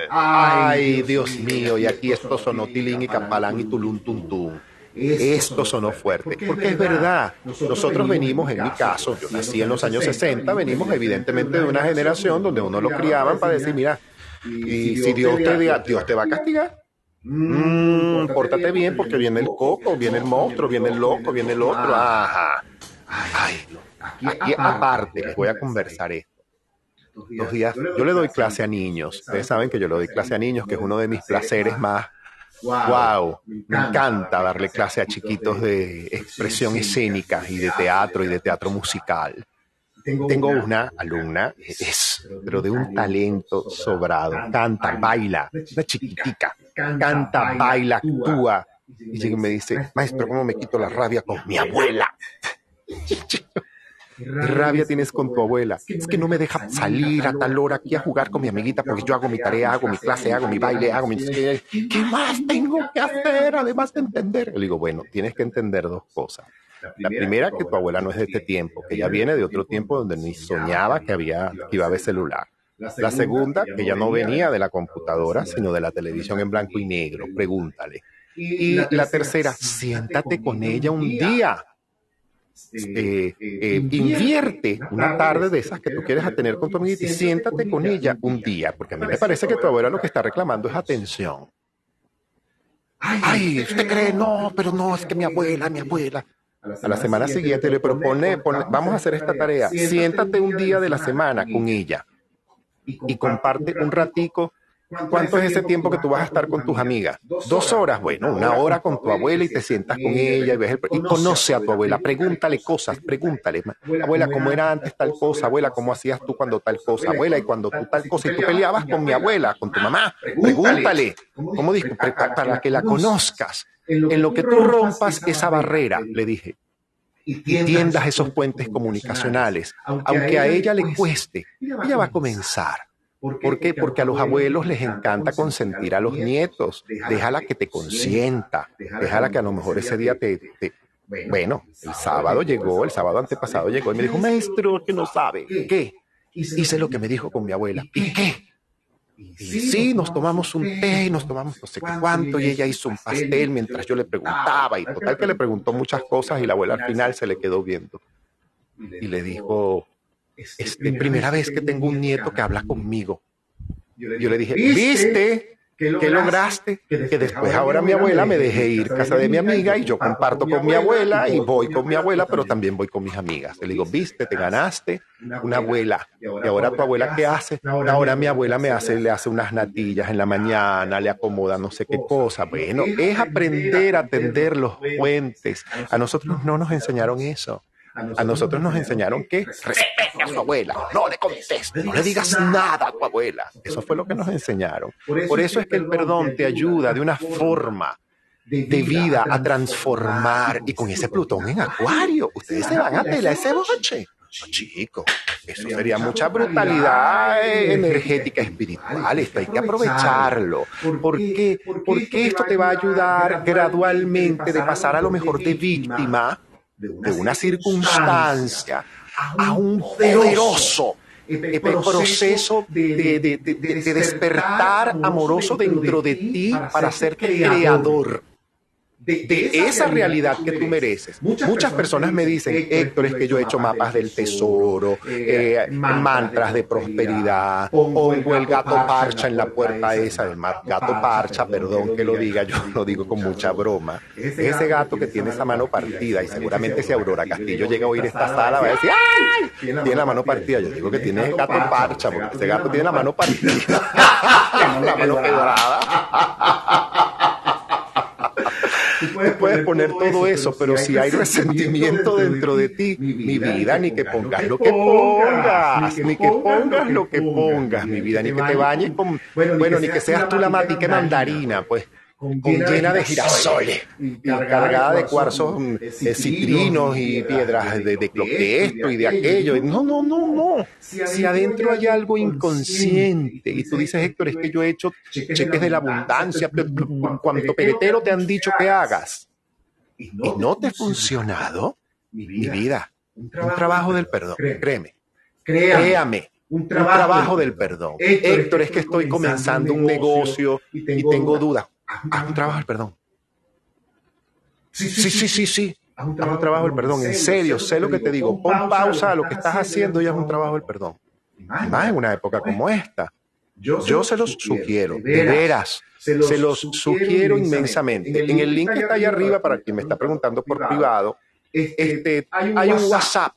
Ay, Dios mío, y aquí esto sonó tilín y capalán y tulum tum tum. Esto sonó fuerte, porque es verdad, nosotros venimos, en mi caso, yo nací en los años 60, venimos evidentemente de una generación donde uno lo criaban para decir, mira, y si Dios te, Dios te va a castigar. Mm, pórtate bien porque viene el coco, viene el monstruo, viene el loco, viene el otro. Ajá. Ay, aquí aparte les voy a conversar esto. Dos días, yo le doy clase a niños. Ustedes saben que yo le doy clase a niños, que es uno de mis placeres más. Wow, me encanta darle clase a chiquitos de expresión escénica y de teatro y de teatro musical. Tengo una alumna, es, pero de un talento sobrado. Canta, baila, una chiquitica. Canta, baila, actúa. Y me dice, maestro, ¿cómo me quito la rabia con mi abuela? ¿Qué rabia tienes con tu abuela? Es que no me deja salir a tal hora aquí a jugar con mi amiguita porque yo hago mi tarea, hago mi clase, hago mi baile, hago mi... ¿Qué más tengo que hacer además de entender? Le digo, bueno, tienes que entender dos cosas. La primera, que tu abuela no es de este tiempo, que ella viene de otro tiempo donde ni soñaba que, había, que iba a haber celular. La segunda, que ya no venía de la computadora, sino de la televisión en blanco y negro. Pregúntale. Y la tercera, siéntate con ella un día eh, eh, invierte una tarde de esas que tú quieres tener con tu amiguita y siéntate con ella un día, porque a mí me parece que tu abuela lo que está reclamando es atención. Ay, ¿usted cree? No, pero no, es que mi abuela, mi abuela. A la semana siguiente le propone, vamos a hacer esta tarea, siéntate un día de la semana con ella y comparte un ratico ¿Cuánto es ese tiempo que tú vas a estar con tus amigas? Dos horas, bueno, una hora con tu abuela y te sientas con ella y ves el... Y conoce a tu abuela, pregúntale cosas, pregúntale. Abuela, ¿cómo era antes tal cosa? Abuela, ¿cómo hacías tú cuando tal cosa? Abuela, ¿y cuando tú tal cosa? Y tú peleabas con mi abuela, con tu mamá. Pregúntale. ¿Cómo dijo? Para que la conozcas. En lo que tú rompas esa barrera, le dije, y tiendas esos puentes comunicacionales, aunque a ella le cueste, ella va a comenzar. ¿Por qué? Porque a los abuelos les encanta consentir a los nietos. Déjala que te consienta. Déjala que a lo mejor ese día te, Bueno, el sábado llegó, el sábado antepasado llegó y me dijo, maestro, que no sabe. ¿Qué? Hice lo que me dijo con mi abuela. ¿Y qué? Y sí, nos tomamos un té, nos tomamos no sé qué cuánto, y ella hizo un pastel mientras yo le preguntaba, y total que le preguntó muchas cosas y la abuela al final se le quedó viendo. Y le dijo, es la primera vez que tengo un nieto que habla conmigo. Yo le dije, ¿viste? ¿Qué lograste? Que después ahora mi abuela me deje ir a casa de mi amiga y yo comparto con mi abuela y voy con mi abuela, pero también voy con mis amigas. Le digo, viste, te ganaste una abuela. Y ahora tu abuela, ¿qué hace? Ahora mi abuela me hace, le hace unas natillas en la mañana, le acomoda no sé qué cosa. Bueno, es aprender a tender los puentes. A nosotros no nos enseñaron eso. A nosotros nos enseñaron que respete a su abuela, no le contestes, no le digas nada a tu abuela. Eso fue lo que nos enseñaron. Por eso es que el perdón te ayuda de una forma de vida a transformar. Y con ese Plutón en Acuario, ustedes se van a pelar ese boche. No, chico, eso sería mucha brutalidad energética espiritual. Esto hay que aprovecharlo. ¿Por qué? Porque esto te va a ayudar gradualmente de pasar a lo mejor de víctima de una circunstancia a un poderoso. proceso de, despertar amoroso dentro de ti para ser creador de, esa realidad que tú mereces. Muchas personas me dicen, Héctor, es que yo he hecho mapas del tesoro, eh, mantras de prosperidad, pongo el gato parcha en la puerta esa, el gato parcha, perdón que lo diga, yo lo digo con mucha broma. Ese gato que tiene esa mano partida y seguramente si Aurora Castillo llega a oír esta sala va a decir, ¡ay! Tiene la mano partida. Yo digo que tiene el gato parcha porque ese gato tiene la mano partida. la mano quebrada. Tú puedes, poner, todo eso, pero si hay resentimiento dentro de ti, mi vida, ni que pongas lo que pongas, ni que pongas lo que pongas, mi vida, ni que te bañes con, bueno, ni que seas tú la matique mandarina, pues con llena de girasoles y cargada de cuarzos mm, eh, citrinos y piedras de, de esto y de aquello. No, no, no, no. Si adentro hay algo inconsciente y tú dices, Héctor, es que yo he hecho cheques de la abundancia, cuanto peretero te han dicho que hagas. y no te ha funcionado, mi vida, un trabajo del perdón, créeme, créame, un trabajo del perdón. Héctor, es que estoy comenzando un negocio y tengo dudas. Haz un trabajo del perdón. Sí, sí, sí, sí. Haz un trabajo del perdón. En serio, sé lo que te digo. Pon pausa a lo que estás haciendo y haz un trabajo del perdón. Más en una época como esta. Yo se los sugiero, de veras, se los sugiero inmensamente. En el link que está ahí arriba, para quien me está preguntando por privado, este, hay un WhatsApp.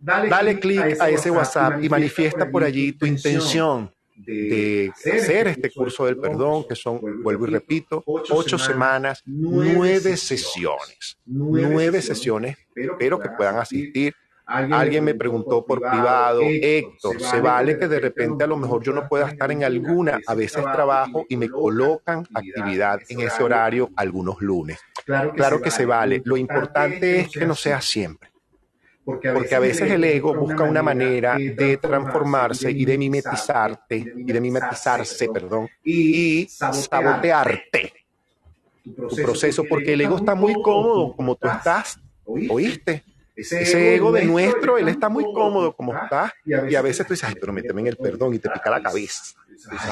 Dale clic a ese WhatsApp y manifiesta por allí tu intención de hacer este curso del perdón, que son, vuelvo y repito, ocho semanas, nueve sesiones, nueve sesiones, pero que puedan asistir Alguien me preguntó por privado, Héctor, ¿se vale que de repente a lo mejor yo no pueda estar en alguna? A veces trabajo y me colocan actividad en ese horario algunos lunes. Claro que se vale. Lo importante es que no sea siempre. Porque a veces el ego busca una manera de transformarse y de mimetizarte, y de mimetizarse, perdón, y sabotearte tu proceso, porque el ego está muy cómodo como tú estás, ¿oíste? Ese, ego de nuestro, él está muy cómodo como está. Y a veces tú dices, ay, pero méteme en el perdón y te pica la cabeza.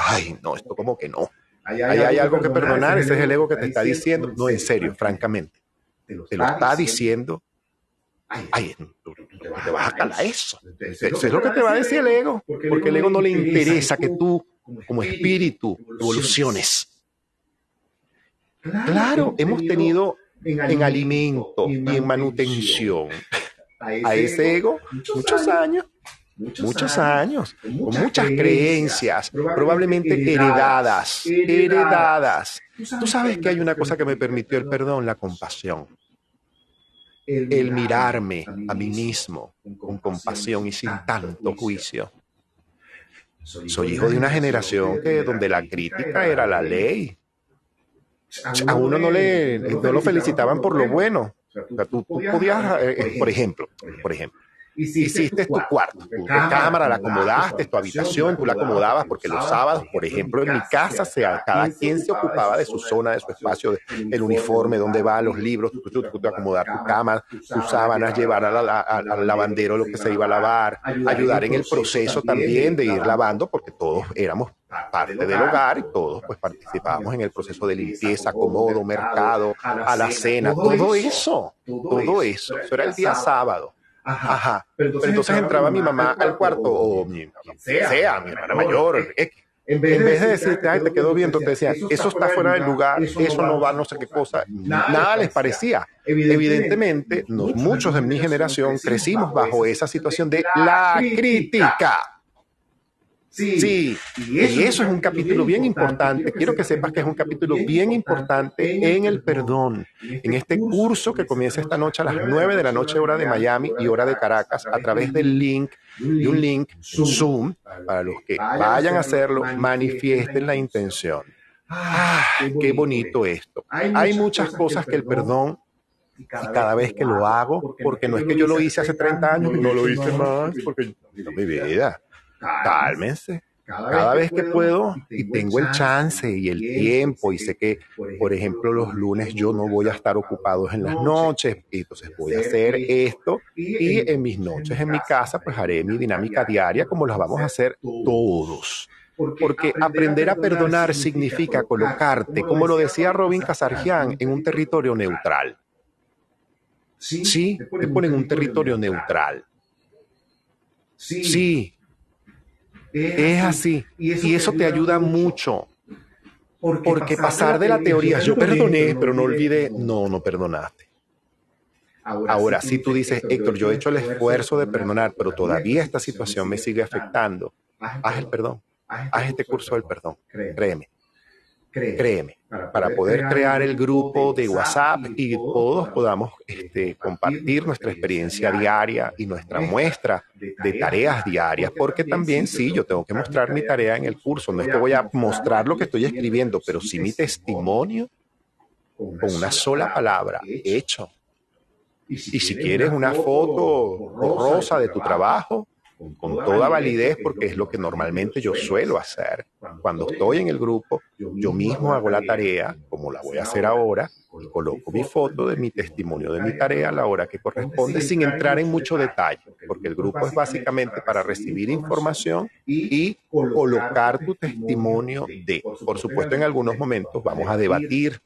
ay, no, esto como que no. Ahí hay algo que perdonar, ese es el ego que te está diciendo. No, en serio, francamente. Te lo está diciendo. Ay, te vas a calar eso. Eso es lo que te va a decir el ego. Porque el ego no le interesa que tú, como espíritu, evoluciones. Claro, hemos tenido en, alimento y en manutención a ese, ego muchos, años. Muchos, años, con muchas creencias, probablemente heredadas, heredadas. Tú sabes que hay una cosa que me permitió el perdón, la compasión. El mirarme a mí mismo con compasión y sin tanto juicio. Soy hijo de una generación que donde la crítica era la ley. A uno no le no lo felicitaban por lo bueno. O sea, tú, podías, eh, por ejemplo, por ejemplo, hiciste tu cuarto, tu cámara la acomodaste, tu habitación, tú la acomodabas porque los sábados, por ejemplo, en mi casa, cada quien se ocupaba de su zona, de su espacio, el uniforme, dónde van los libros, tú, tú, tú, acomodar tu cama, tus sábanas, llevar al lavandero lo que se iba a lavar, ayudar en el proceso también de ir lavando, porque todos éramos parte del hogar y todos pues participábamos en el proceso de limpieza, acomodo, mercado, a la cena, todo eso, todo eso. Eso era el día sábado. Ajá. Pero entonces, entraba mi mamá al cuarto, o mi, sea, mi hermana mayor, En vez, de decirte, ay, te quedó bien, entonces decía, eso está fuera del lugar, eso no va, no sé qué cosa, nada les parecía. Evidentemente, muchos de mi generación crecimos bajo esa situación de la crítica. Sí, y eso, es un capítulo bien importante. Quiero que sepas que es un capítulo bien importante en el perdón, en este curso que comienza esta noche a las 9 de la noche hora de Miami y hora de Caracas a través del link, de un link Zoom, para los que vayan a hacerlo, manifiesten la intención. Ah, qué bonito esto. Hay muchas cosas que el perdón y cada vez que lo hago, porque no es que yo lo hice hace 30 años y no lo hice más, porque no mi vida cálmense. Cada, vez que, puedo y tengo el chance y el tiempo y sé que, por ejemplo, los lunes yo no voy a estar ocupado en las noches, y entonces voy a hacer esto y en mis noches en mi casa pues haré mi dinámica diaria como las vamos a hacer todos. Porque aprender a perdonar significa colocarte, como lo decía Robin Casarjian, en un territorio neutral. Sí, te ponen en un territorio neutral. Sí, es así. Y eso te ayuda mucho. Porque pasar de la teoría, yo perdoné, pero no olvidé, no, no perdonaste. Ahora, si tú dices, Héctor, yo he hecho el esfuerzo de perdonar, pero todavía esta situación me sigue afectando, haz el perdón, haz este curso del perdón, créeme. Créeme, para poder crear el grupo de WhatsApp y todos podamos este, compartir nuestra experiencia diaria y nuestra muestra de tareas diarias, porque también sí, yo tengo que mostrar mi tarea en el curso, no es que voy a mostrar lo que estoy escribiendo, pero sí mi testimonio con una sola palabra, hecho. Y si quieres una foto rosa de tu trabajo, con toda validez porque es lo que normalmente yo suelo hacer. Cuando estoy en el grupo, yo mismo hago la tarea, como la voy a hacer ahora, y coloco mi foto de mi testimonio de mi tarea a la hora que corresponde sin entrar en mucho detalle, porque el grupo es básicamente para recibir información y colocar tu testimonio de. Por supuesto, en algunos momentos vamos a debatir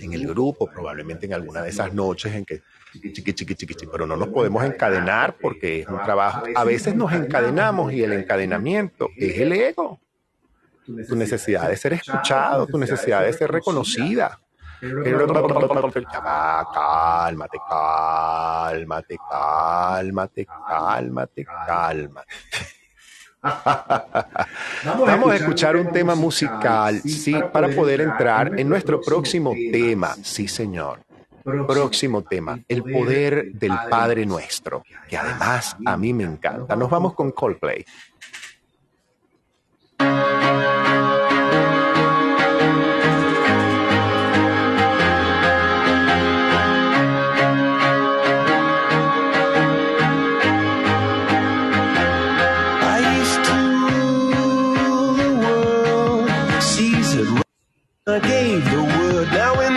en el grupo, probablemente en alguna de esas noches en que chiqui, chiqui, chiqui, chiqui, pero no nos podemos encadenar porque es un trabajo. A veces nos encadenamos y el encadenamiento es el ego. Tu necesidad de ser escuchado, tu necesidad de ser reconocida. Cálmate, cálmate, cálmate, cálmate, cálmate. Vamos a escuchar un tema musical, sí, para poder entrar en nuestro próximo tema, sí, señor. Próximo tema, el poder del Padre Nuestro, que además a mí me encanta. Nos vamos con Coldplay. I gave the word. Now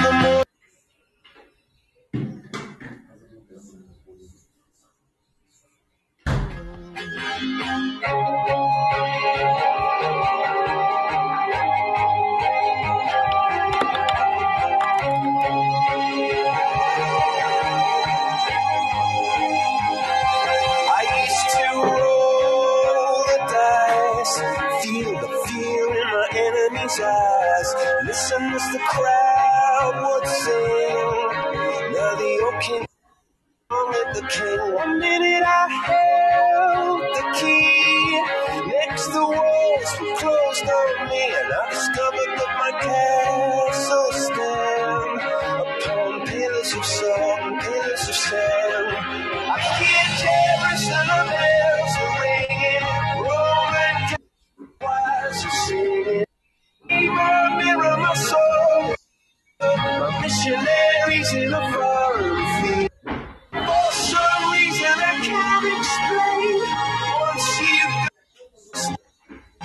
Listen as the crowd would sing. Now the old with the king. One minute I were me, and I discovered that my castle stand upon pillars of salt and pillars of sand. I hear Jerusalem bells ringing, Roman choirs are singing. Mirror, mirror, my soul. My missionaries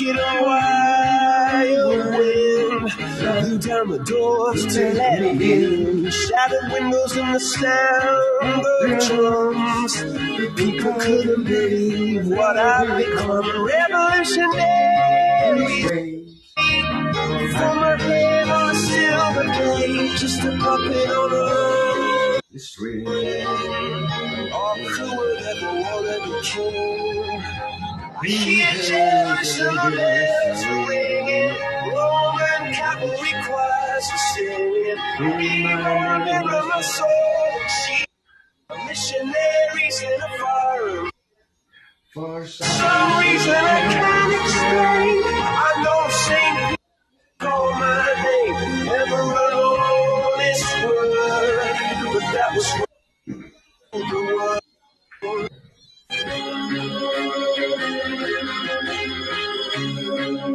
The wicked and wild wind blew down the doors to let in. Shattered windows and the sound of drums. People couldn't believe what I've become. Revolutionary. From my head on a silver plate, just a puppet on a string. All who would ever want to be king. I hear Jerusalem bells are ringing, Roman cavalry choirs are singing. Remember my soul, she missionaries in a foreign. For some reason I can't explain. I Saint Peter called my name, never alone this word, but that was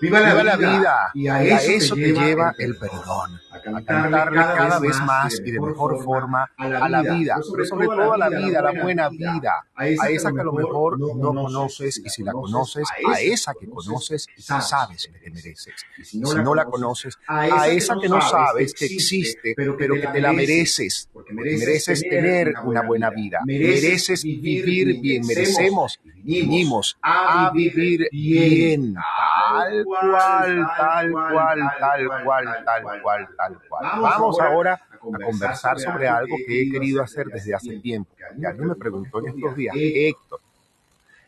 Viva la, vida. Y a eso, te, lleva el perdón. A cantarle, cada, vez más y de mejor forma a la, vida. Sobre todo a la vida, a la buena vida. A esa que a lo mejor no conoces y si la conoces, a esa que conoces y sabes que te mereces. Y si no la conoces, a esa que no sabes que existe, pero que te la mereces. Porque mereces tener una buena vida. Mereces vivir bien. Merecemos, vinimos a vivir bien. Tal cual, tal cual, tal cual, tal cual, tal cual. Vamos ahora a conversar sobre algo que he querido hacer desde hace tiempo. Y alguien me preguntó en estos días, Héctor,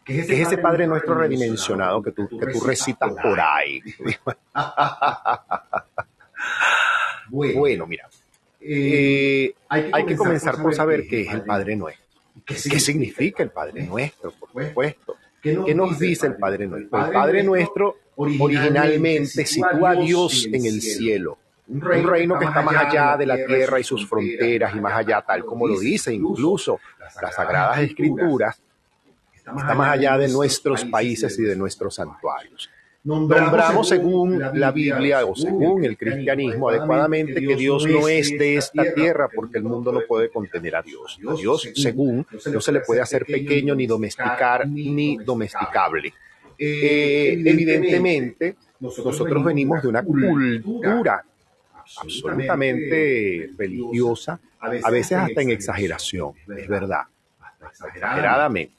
¿qué es ese Padre Nuestro redimensionado que tú, que tú recitas por ahí? Bueno, mira, eh, hay que comenzar por saber qué es el Padre Nuestro. ¿Qué significa el Padre Nuestro, por supuesto? ¿Qué nos dice el Padre Nuestro? El Padre Nuestro originalmente sitúa a Dios en el cielo. Un reino que está más allá de la tierra y sus fronteras y más allá, tal como lo dice incluso las Sagradas Escrituras, está más allá de nuestros países y de nuestros santuarios. Nombramos según la Biblia o según el cristianismo adecuadamente que Dios no es de esta tierra porque el mundo no puede contener a Dios. A Dios, según, no se le puede hacer pequeño ni domesticar ni domesticable. Eh, evidentemente, nosotros venimos de una cultura absolutamente religiosa, a veces hasta en exageración, es verdad, exageradamente.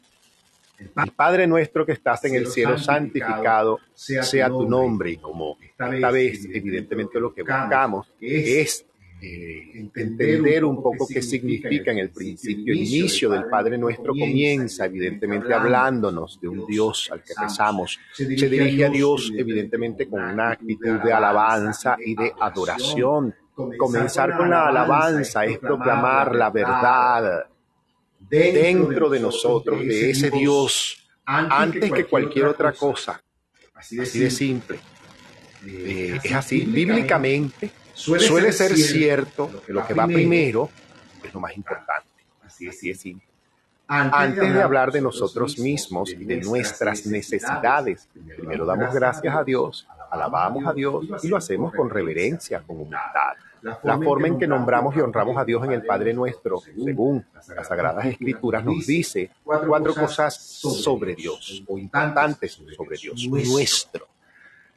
El Padre nuestro que estás en el cielo, santificado sea tu nombre. Y como esta vez, evidentemente, lo que buscamos es eh, entender un poco qué significa en el principio, el inicio del Padre Nuestro comienza evidentemente hablándonos de un Dios al que rezamos. Se dirige a Dios evidentemente con una actitud de alabanza y de adoración. Comenzar con la alabanza es proclamar la verdad dentro de nosotros, de ese Dios, antes que cualquier otra cosa. Así de simple. Eh, es así, bíblicamente suele ser cierto que lo que va primero es lo más importante. Así es simple. Antes de hablar de nosotros mismos y de nuestras necesidades, primero damos gracias a Dios, alabamos a Dios y lo hacemos con reverencia, con humildad la forma en que nombramos y honramos a Dios en el Padre Nuestro, según las Sagradas Escrituras, nos dice cuatro cosas sobre Dios, o importantes sobre Dios, nuestro.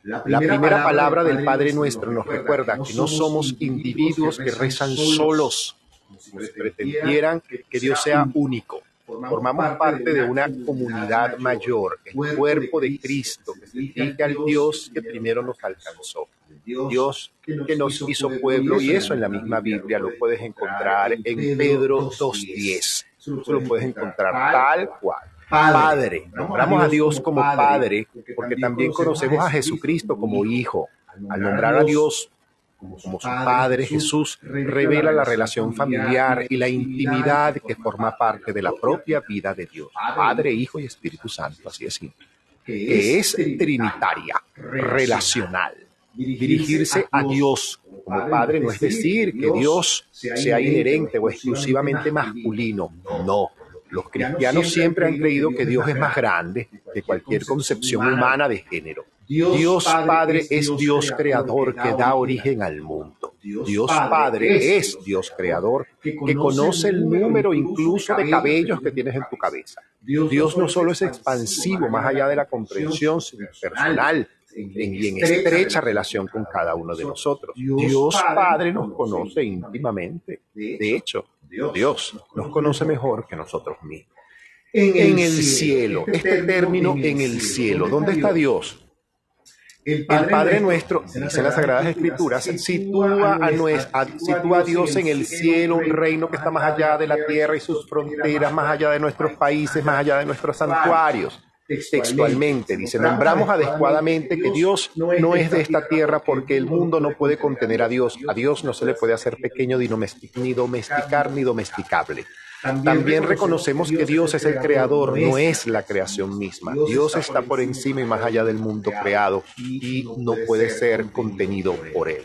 La primera palabra del Padre Nuestro nos recuerda que no somos individuos que rezan solos, como si pretendieran que Dios sea único. Formamos parte de una comunidad mayor, el cuerpo de Cristo, que se al Dios que primero nos alcanzó. Dios que nos hizo pueblo, y eso en la misma Biblia lo puedes encontrar en Pedro 2.10. Eso lo puedes encontrar tal cual. Padre, nombramos a Dios como Padre porque también conocemos a Jesucristo como Hijo. Al nombrar a Dios como su Padre Jesús revela la relación familiar y la intimidad que forma parte de la propia vida de Dios, Padre, Hijo y Espíritu Santo, así es. Simple, que es trinitaria, relacional. Dirigirse a Dios como Padre no es decir que Dios sea inherente o exclusivamente masculino, no. Los cristianos siempre han creído que Dios es más grande que cualquier concepción humana de género. Dios Padre es Dios creador que da origen al mundo. Dios Padre es Dios creador que conoce el número incluso de cabellos que tienes en tu cabeza. Dios no solo es expansivo más allá de la comprensión personal, y en estrecha relación con cada uno de nosotros. Dios Padre nos conoce íntimamente. De hecho, Dios nos conoce mejor que nosotros mismos. En el cielo, este término en el cielo, ¿dónde está Dios? El Padre, nuestro, dice las Sagradas Escrituras, sitúa a, sitúa a Dios en el cielo, un reino que está más allá de la tierra y sus fronteras, más allá de nuestros países, más allá de nuestros santuarios. Textualmente dice, nombramos adecuadamente que Dios no es de esta tierra porque el mundo no puede contener a Dios. A Dios no se le puede hacer pequeño ni domesticar ni domesticable. También reconocemos que Dios es el creador, no es la creación misma. Dios está por encima y más allá del mundo creado y no puede ser contenido por él.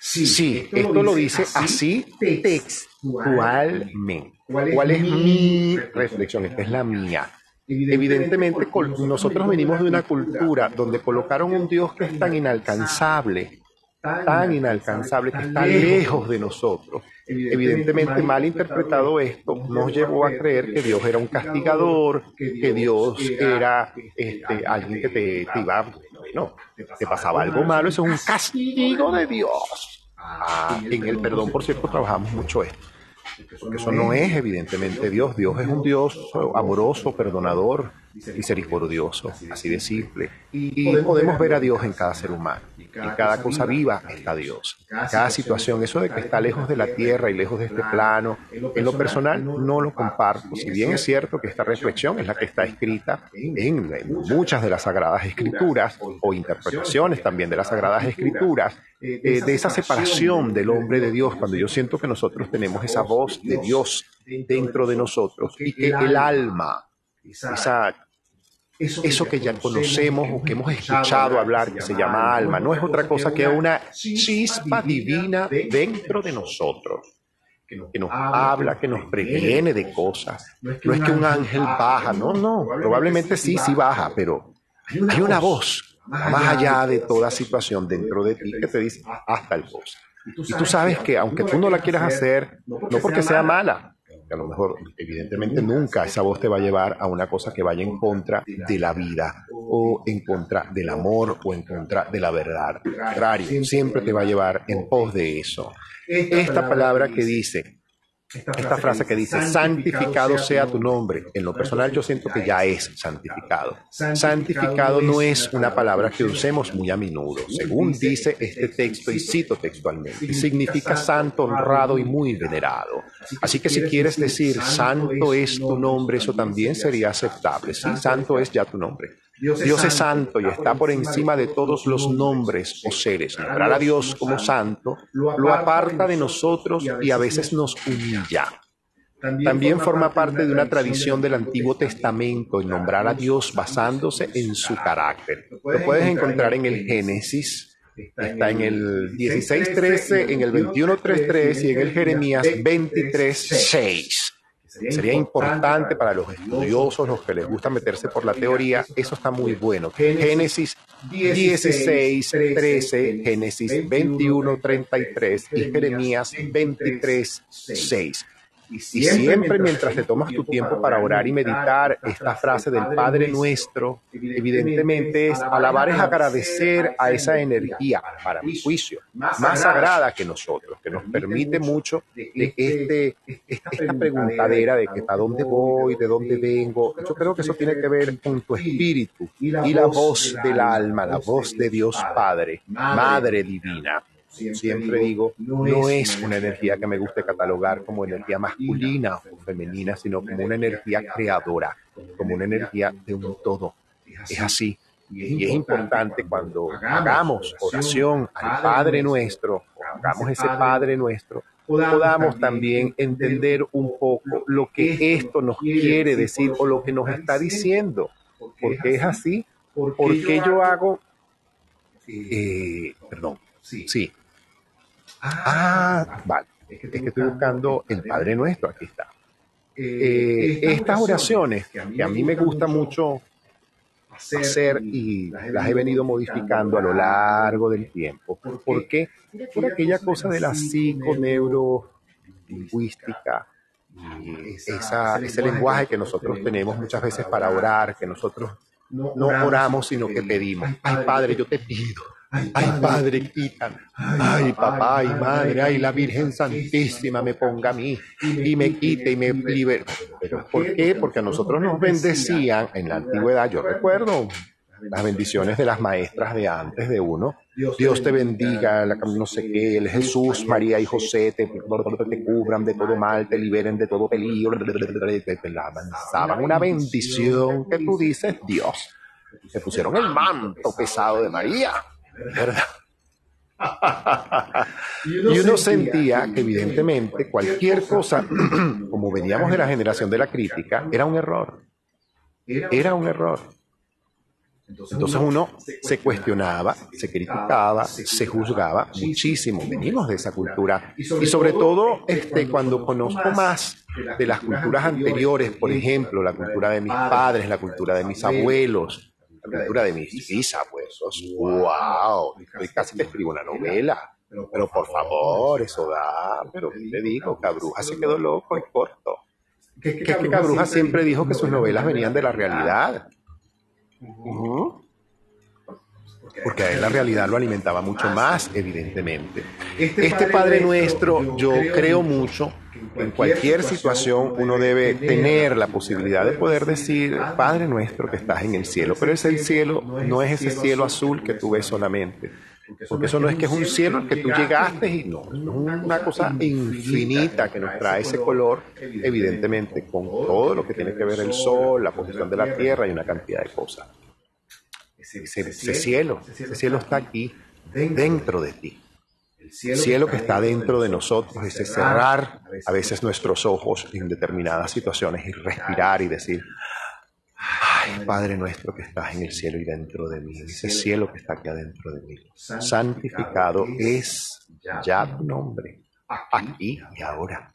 Sí, esto lo dice así textualmente. ¿Cuál es mi reflexión? Esta es la mía. Evidentemente, nosotros venimos de una cultura donde colocaron un Dios que es tan inalcanzable, tan inalcanzable, que está lejos de nosotros. Evidentemente, mal interpretado esto, nos llevó a creer que Dios era un castigador, que Dios era este, alguien que te, te iba, no, te pasaba algo malo, eso es un castigo de Dios. Ah, en el perdón, por cierto, trabajamos mucho esto. Eso no es evidentemente Dios. Dios es un Dios amoroso, perdonador, misericordioso, así de simple. Y podemos ver a Dios en cada ser humano. En cada cosa viva está Dios. Cada situación, eso de que está lejos de la tierra y lejos de este plano, en lo personal no lo comparto. Si bien es cierto que esta reflexión es la que está escrita en muchas de las sagradas escrituras o interpretaciones también de las sagradas escrituras, eh, de esa separación del hombre de Dios, cuando yo siento que nosotros tenemos esa voz de Dios dentro de nosotros y que el alma, esa eso que ya conocemos o que hemos escuchado hablar, que se llama alma, no es otra cosa que una chispa divina dentro de nosotros, que nos habla, que nos previene de cosas. No es que un ángel baja, no, no, probablemente sí, sí baja, pero hay una voz más allá de toda situación dentro de ti que te dice, hasta el cosa. Y tú sabes que aunque tú no la quieras hacer, no porque sea mala, a lo mejor, evidentemente, nunca esa voz te va a llevar a una cosa que vaya en contra de la vida o en contra del amor o en contra de la verdad. Contrario, siempre te va a llevar en pos de eso. Esta palabra que dice, esta frase que dice, santificado sea tu nombre. En lo personal yo siento que ya es santificado. Santificado no es una palabra que usemos muy a menudo. Según dice este texto, y cito textualmente, significa santo, honrado y muy venerado. Así que si quieres decir santo es tu nombre, eso también sería aceptable. Sí, santo es ya tu nombre. Dios es santo y está por encima de todos los nombres o seres. Nombrar a Dios como santo lo aparta de nosotros y a veces nos humilla. También forma parte de una tradición del Antiguo Testamento el nombrar a Dios basándose en su carácter. Lo puedes encontrar en el Génesis, está en el 16.13, en el 21.3.3 y en el Jeremías 23.6. Sería importante para los estudiosos, los que les gusta meterse por la teoría, eso está muy bueno. Génesis 16, 13, Génesis 21, 33 y Jeremías 23, 6. Y siempre mientras te tomas tu tiempo para orar y meditar, esta frase del Padre Nuestro, evidentemente es alabar es agradecer a esa energía, para mi juicio, más sagrada que nosotros, que nos permite mucho de este, esta preguntadera de que para dónde voy, de dónde vengo. Yo creo que eso tiene que ver con tu espíritu y la voz del alma, la voz de Dios Padre, Madre Divina siempre digo, no es una energía que me guste catalogar como energía masculina o femenina, sino como una energía creadora, como una energía de un todo. Es así. Y es importante cuando hagamos oración al Padre nuestro, hagamos ese Padre nuestro, podamos también entender un poco lo que esto nos quiere decir o lo que nos está diciendo. Porque es así. Porque yo hago... Eh, perdón. Sí. Ah, vale. Es que estoy buscando el Padre Nuestro, aquí está. Eh, estas oraciones que a mí me gusta mucho hacer y las he venido modificando a lo largo del tiempo. ¿Por qué? Por aquella cosa de la psiconeurolingüística, esa, ese lenguaje que nosotros tenemos muchas veces para orar, que nosotros no oramos, sino que pedimos. Ay, Padre, yo te pido Ay, Padre, quitan. Ay, papá y madre, ay, la Virgen Santísima me ponga a mí y me quite y me libere. ¿Pero por qué? Porque a nosotros nos bendecían en la antigüedad. Yo recuerdo las bendiciones de las maestras de antes de uno. Dios te bendiga, no sé qué, el Jesús, María y José te, te cubran de todo mal, te liberen de todo peligro, te lanzaban una bendición que tú dices, Dios. Se pusieron el manto pesado de María. ¿Verdad? y uno sentía que evidentemente cualquier cosa, como veníamos de la generación de la crítica, era un error. Era un error. Entonces uno se cuestionaba, se criticaba, se juzgaba muchísimo. Venimos de esa cultura. Y sobre todo este, cuando conozco más de las culturas anteriores, por ejemplo, la cultura de mis padres, la cultura de mis abuelos, cultura de mis bisabuelos, wow, estoy casi que escribo una novela. Pero por favor, eso da, pero le digo, Cabruja se quedó loco y corto. Que, que Cabruja siempre dijo que sus novelas venían de la realidad. Porque a él la realidad lo alimentaba mucho más, evidentemente. Este, este Padre Nuestro, yo creo mucho en cualquier situación uno debe tener la posibilidad de poder decir, Padre nuestro que estás en el cielo, pero ese cielo no es ese cielo azul que tú ves solamente. Porque eso no es que es un cielo al que tú llegaste y no, es una cosa infinita que nos trae ese color, evidentemente, con todo lo que tiene que ver el sol, la posición de la tierra y una cantidad de cosas. Ese, cielo, ese cielo está aquí, dentro de ti. El cielo que está dentro de nosotros, ese cerrar a veces nuestros ojos en determinadas situaciones y respirar y decir, ay, Padre nuestro que estás en el cielo y dentro de mí, ese cielo que está aquí adentro de mí. Santificado es ya tu nombre, aquí y ahora.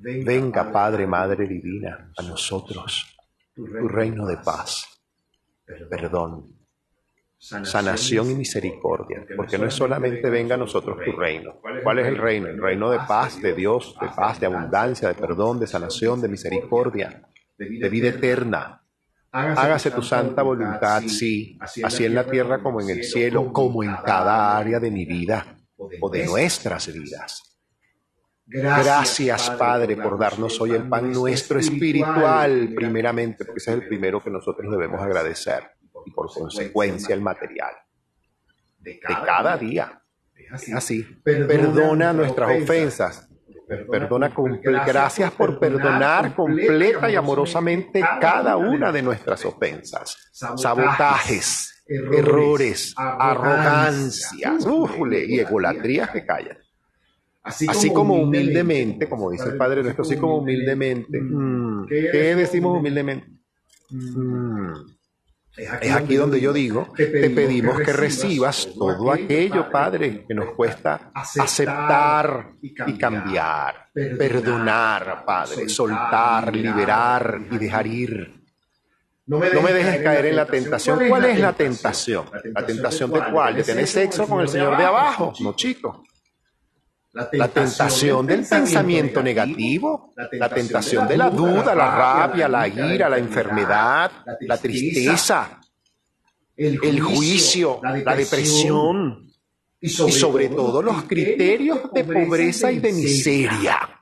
Venga, Padre, Madre Divina, a nosotros, tu reino de paz, perdón, sanación y misericordia, porque no es solamente venga a nosotros tu reino. ¿Cuál es el reino? El reino de paz, de Dios, de paz, de abundancia, de perdón, de sanación, de misericordia, de vida eterna. Hágase tu santa voluntad, sí, así en la tierra como en el cielo, como en cada área de mi vida o de nuestras vidas. Gracias, Padre, por darnos hoy el pan nuestro espiritual, primeramente, porque ese es el primero que nosotros debemos agradecer y por consecuencia el material de cada día. Es así. Perdona nuestras ofensas. Perdona, gracias por perdonar completa y amorosamente cada una de nuestras ofensas, sabotajes, errores, arrogancias, y egolatrías que callan. Así como humildemente, como dice el Padre nuestro, así como humildemente. ¿Qué decimos humildemente? Mm, es aquí donde yo digo, te pedimos que recibas todo aquello, Padre, que nos cuesta aceptar y cambiar, perdonar, Padre, soltar, liberar y dejar ir. No me dejes caer en la tentación. ¿Cuál es la tentación? ¿La tentación de cuál? ¿De tener sexo con el señor de abajo? No, chico. La tentación del pensamiento negativo, la tentación de la duda, la rabia, la ira, la enfermedad, la tristeza, el juicio, la depresión y sobre todo los criterios de pobreza y de miseria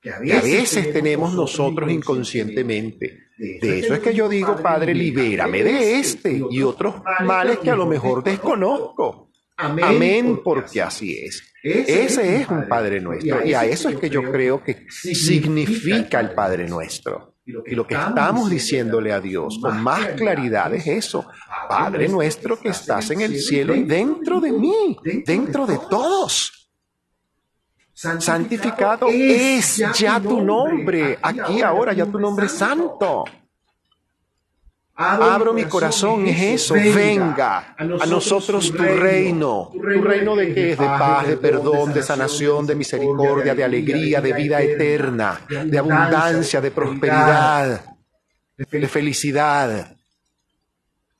que a veces tenemos nosotros inconscientemente. De eso es que yo digo, Padre, libérame de este y otros males que a lo mejor desconozco. Amén, porque así es. Ese es un Padre nuestro. Y a eso es que yo creo que significa el Padre nuestro. Y lo que estamos diciéndole a Dios con más claridad es eso. Padre nuestro que estás en el cielo y dentro de mí, dentro de todos. Santificado es ya tu nombre, aquí ahora ya tu nombre es santo. Abro mi corazón, es eso. Venga a nosotros tu reino. ¿Tu reino de qué es? De paz, de perdón, de sanación, de misericordia, de alegría, de vida eterna, de abundancia, de prosperidad, de felicidad.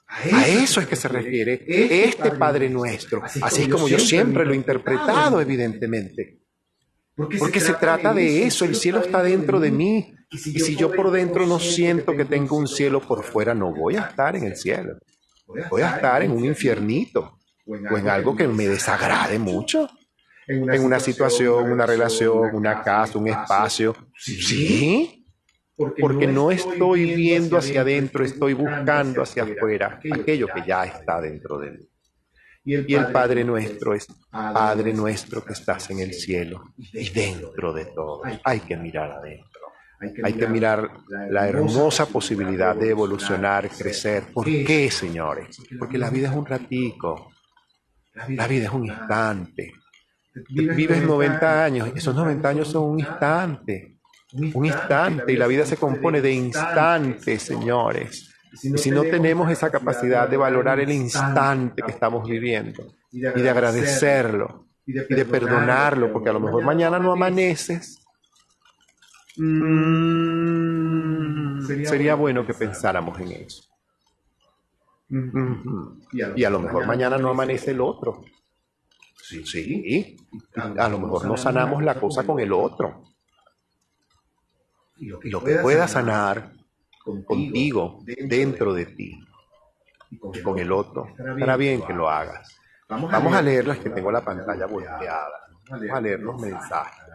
A eso es que se refiere este Padre nuestro, así es como yo siempre lo he interpretado, evidentemente. Porque se trata de eso, el cielo está dentro de mí, y si, yo por dentro no siento que tengo un cielo por fuera, no voy a estar en el cielo. Voy a estar en un infiernito o en algo que me desagrade mucho. En una situación, una relación, una casa, un espacio. Sí, porque no estoy viendo hacia adentro, estoy buscando hacia afuera aquello que ya está dentro de mí. Y el Padre nuestro es Padre nuestro que estás en el cielo y dentro de todo. Hay que mirar adentro. Hay que, mirar, la hermosa posibilidad de evolucionar, crecer. ¿Por qué, señores? Porque la vida es un ratico. La vida es un instante. Vives 90 años, esos 90 años son un instante. Un instante, y la vida se compone de instantes, señores. Y si no tenemos esa capacidad de valorar el instante que estamos viviendo y de agradecerlo y de perdonarlo, porque a lo mejor mañana no amaneces, mm, sería bueno que pensáramos en eso. Y a lo mejor mañana no amanece el otro. Sí, a lo mejor no sanamos la cosa con el otro. Y lo que pueda sanar contigo, dentro de ti, y con el otro, estará bien que lo hagas. Vamos a leer las que tengo la pantalla volteada. Vamos a leer los mensajes.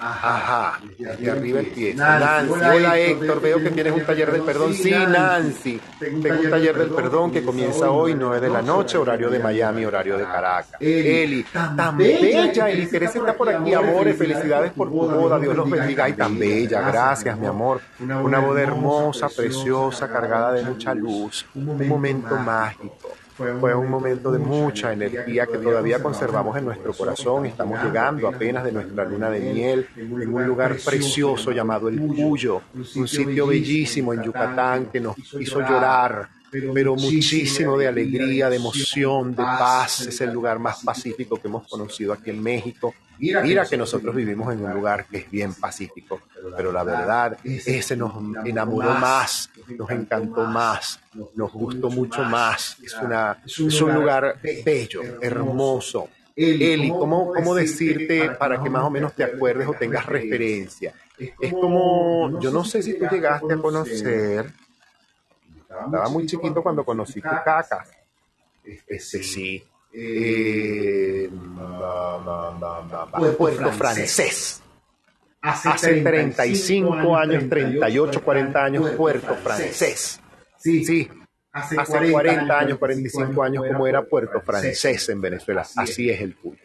Ajá, de arriba empieza. Nancy, hola Héctor, veo que tienes un taller del perdón. Sí, Nancy, tengo un taller del perdón que comienza hoy, 9 de la noche, horario de Miami, horario de Caracas. Eli, tan bella, Eli Teresa está por aquí, amores, felicidades por tu boda, Dios los bendiga. Y tan bella, gracias, mi amor. Una boda hermosa, preciosa, cargada de mucha luz, un momento mágico. Fue un momento de mucha energía que todavía conservamos en nuestro corazón. Estamos llegando apenas de nuestra luna de miel en un lugar precioso llamado El Cuyo, un sitio bellísimo en Yucatán que nos hizo llorar pero muchísimo de alegría, de emoción, de paz. Es el lugar más pacífico que hemos conocido aquí en México. Mira que nosotros vivimos en un lugar que es bien pacífico, pero la verdad, ese nos enamoró más, nos encantó más, nos gustó mucho más. Es, una, es un lugar bello, hermoso. Eli, ¿cómo, ¿cómo decirte para que más o menos te acuerdes o tengas referencia? Es como, yo no sé si tú llegaste a conocer, estaba muy chiquito cuando conocí Cacas. Este sí, eh, Puerto Francés. Hace 35 años, 38, 40 años, Puerto Francés. Sí, sí. Hace 40 años, 45 años, como era Puerto Francés en Venezuela. Así es el tuyo.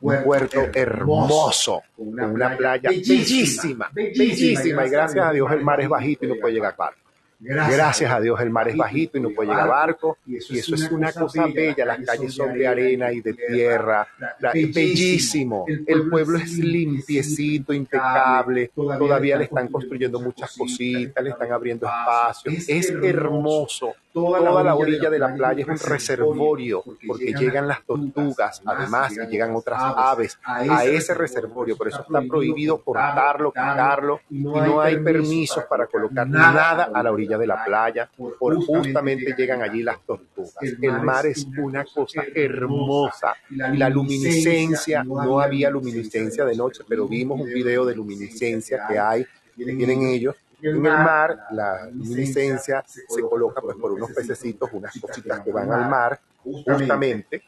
Un puerto hermoso, con una playa bellísima, bellísima. Y gracias a Dios el mar es bajito y no puede llegar claro. Gracias, a Dios el mar es bajito y no puede llegar barco. Y eso, es una cosa bella. Las calles son de arena y de tierra. bellísimo. El pueblo es limpiecito, impecable. Todavía le están construyendo muchas cositas, le están abriendo espacios. Es hermoso. Toda la orilla de la playa es un reservorio porque llegan las tortugas, además y llegan otras aves a ese reservorio. Por eso está prohibido cortarlo, quitarlo y no hay permisos para colocar nada a la orilla de la playa, por justamente llegan allí las tortugas. El mar es una cosa hermosa. La luminiscencia, no había luminiscencia de noche, pero vimos un video de luminiscencia que hay, que tienen ellos, en el mar la luminiscencia se coloca pues por unos pececitos, unas cositas que van al mar, justamente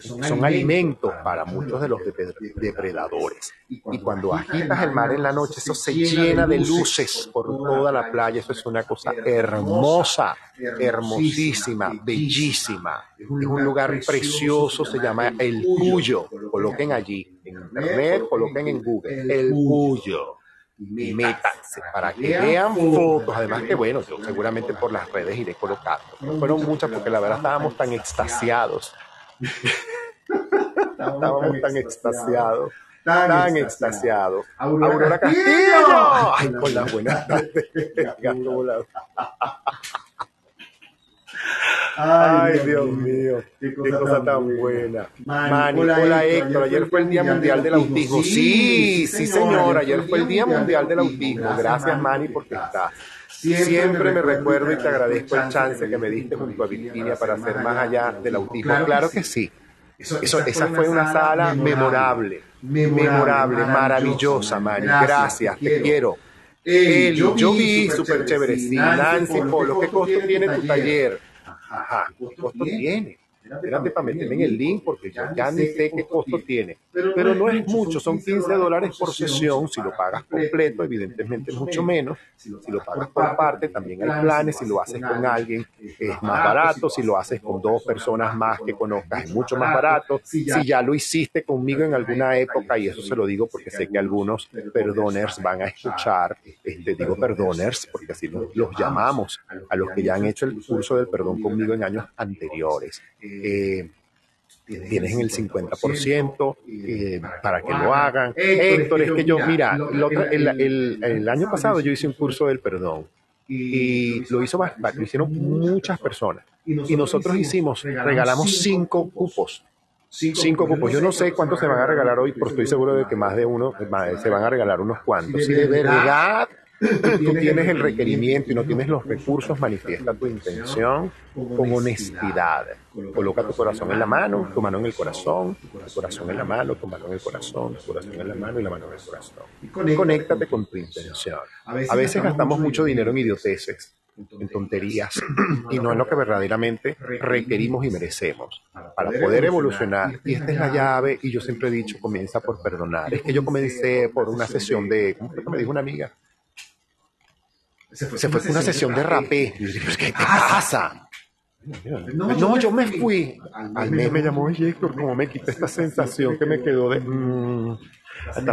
son alimentos para muchos de los depredadores. Y cuando agitas el mar en la noche, eso se llena de luces por toda la playa. Eso es una cosa hermosa, hermosísima, bellísima. Es un lugar precioso, se llama El Cuyo. Coloquen allí en internet, coloquen en Google El Cuyo métanse para que vean fotos. Además que bueno, yo seguramente por las redes iré colocando. No fueron muchas porque la verdad estábamos tan extasiados Estábamos tan extasiados. Tan, extasiados. Aurora, Castillo. Ay, con las buenas tardes. Ay, Dios, mío, qué cosa, tan buena. Mani, hola Héctor, ayer fue el Día Mundial del Autismo. Sí, sí, señor, ayer fue el Día Mundial del Autismo. Gracias, Mani, porque estás. Siempre me recuerdo y te agradezco el chance que me diste junto a Virginia para hacer más allá del autismo. Claro que sí. Eso, esa fue una sala memorable, memorable, maravillosa, Mari. Gracias, te quiero. Eli, yo vi súper chévere. Sí, Nancy Polo, ¿qué costo tiene tu taller? Ajá, ¿qué costo? Espérate para meterme en el link porque yo ya ni sé qué costo tiene. Pero no es mucho, son 15 dólares por sesión. Si lo pagas completo, evidentemente es mucho menos. Si lo pagas por parte, también hay planes. Si lo haces con alguien, es más barato. Si lo haces con dos personas más que conozcas, es mucho más barato. Si ya lo hiciste conmigo en alguna época, y eso se lo digo porque sé que algunos perdoners van a escuchar, este, digo perdoners porque así los llamamos a los que ya han hecho el curso del perdón conmigo en años anteriores eh, tienes en el 50% eh, para que lo hagan. Héctor, es que yo, mira, el, el, año pasado yo hice un curso del perdón Y lo hizo lo hicieron muchas personas. Y nosotros hicimos, regalamos cinco cupos cinco cupos. Yo no sé cuántos se van a regalar hoy, pero estoy seguro de que más de uno se van a regalar unos cuantos. Si de verdad tú tienes el requerimiento y no tienes los recursos, manifiesta tu intención con honestidad. Coloca tu corazón en la mano, tu mano en el corazón, tu corazón en la mano, tu mano en el corazón, tu corazón en la mano y la mano en el corazón. Y conéctate con tu intención. A veces gastamos mucho dinero en idioteces en tonterías y no es lo que verdaderamente requerimos y merecemos para poder evolucionar. Y esta es la llave y yo siempre he dicho, comienza por perdonar. Es que yo comencé por una sesión de, ¿cómo fue que me dijo una amiga? Se fue, fue una sesión de rapé. Y yo dije, ¿qué te pasa? No, yo me fui. Al mes me llamó Héctor, como me quita esta sensación que me quedó de... Mmm,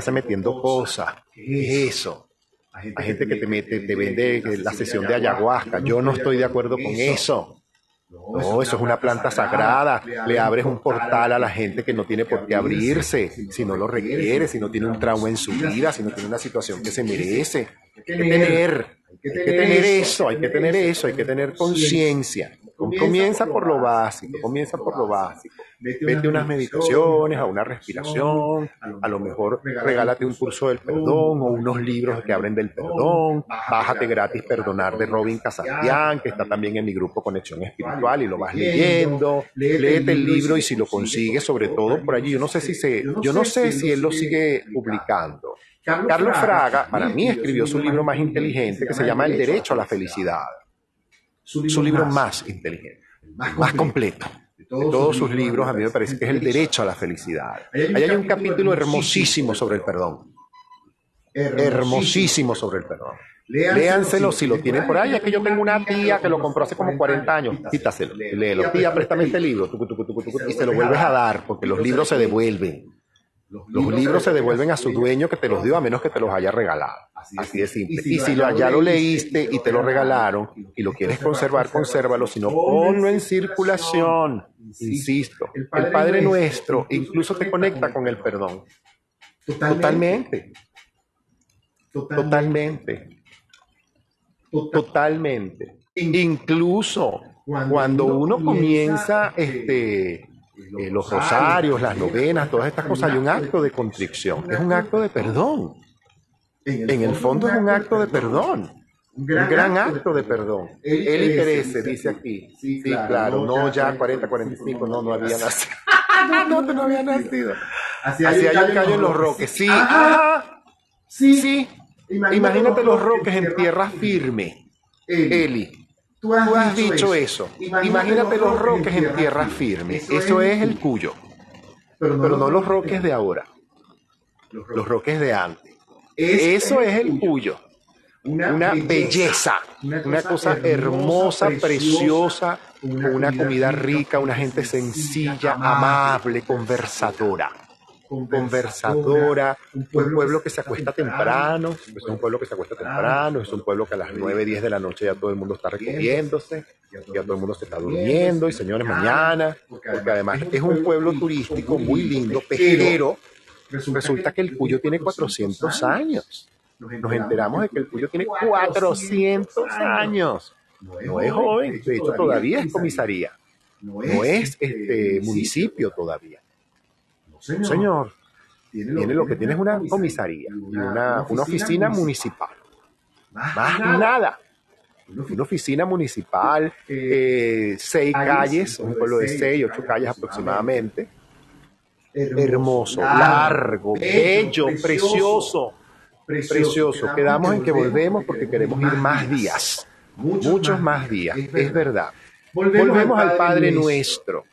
se metiendo cosas. ¿Qué es eso? Hay gente que te mete, te vende la sesión de ayahuasca. Yo no estoy de acuerdo con eso. No, eso es una planta sagrada. Le abres un portal a la gente que no tiene por qué abrirse, si no lo requiere, si no tiene un trauma en su vida, si no tiene una situación que se merece. Hay que tener, hay que tener eso, hay que tener eso, hay que tener conciencia. Comienza por lo básico, comienza por lo básico. Vete unas meditaciones, a una respiración, a lo mejor regálate un curso del perdón o unos libros que hablen del perdón, bájate gratis Perdonar de Robin Casastián, que está también en mi grupo Conexión Espiritual y lo vas leyendo, léete el libro y si lo consigues, sobre todo por allí, yo no sé si se, yo no sé si él lo sigue publicando. Carlos Fraga, para mí, escribió su libro más inteligente que se llama El Derecho a la Felicidad. Su libro más inteligente, más completo de todos sus libros, a mí me parece que es el derecho a la felicidad. Ahí hay un capítulo hermosísimo sobre el perdón. Hermosísimo sobre el perdón. Léanselo si lo tienen por ahí. Es que yo tengo una tía que lo compró hace como 40 años. Quítaselo, léelo. Tía, préstame este libro. Y se lo vuelves a dar porque los libros se devuelven. Los libros se devuelven a su dueño que te los dio a menos que te los haya regalado. Así de simple. Y si ya lo leíste y te lo regalaron y lo quieres conservar, consérvalo. Si no, ponlo en circulación. Insisto, el Padre Nuestro incluso te conecta con el perdón. Totalmente. Totalmente. Totalmente. Incluso cuando uno comienza este eh, los rosarios, las novenas, todas estas cosas, hay un acto de contrición, es un acto de perdón. En el fondo es un acto de perdón. Un gran, acto de perdón. Él y Teresa, dice aquí. Sí, claro, no ya 40, 45, no, no había nacido. no, no, no había nacido. Así hay un callo en los roques. Sí, ah, sí. Imagínate los roques en tierra firme. Eli. Tú has, dicho, eso. Imagínate, los roques en tierra firme. Eso es el cuyo. Pero no, los roques de ahora. Los roques de antes. Eso es el cuyo. Una, belleza, una cosa hermosa, preciosa, una comida rica, una gente sencilla, amable, conversadora conversadora, un pueblo que se acuesta temprano, es un pueblo que se acuesta temprano, es un pueblo que a las 9, 10 de la noche ya todo el mundo está recogiéndose, ya todo el mundo se está durmiendo, y señores, mañana, porque además es un pueblo turístico muy lindo, pero resulta que el Cuyo tiene 400 años. Nos enteramos de que el Cuyo tiene 400 años. No es joven, de hecho todavía es comisaría, no es este municipio todavía. Señor, tiene, lo que tiene es una comisaría y una, oficina municipal. Más nada. Una oficina municipal, eh, seis calles, un pueblo de seis, ocho calles aproximadamente. Hermoso, largo, bello, precioso, precioso. Quedamos en que volvemos porque queremos ir más días, muchos más días, es verdad. Volvemos al Padre nuestro.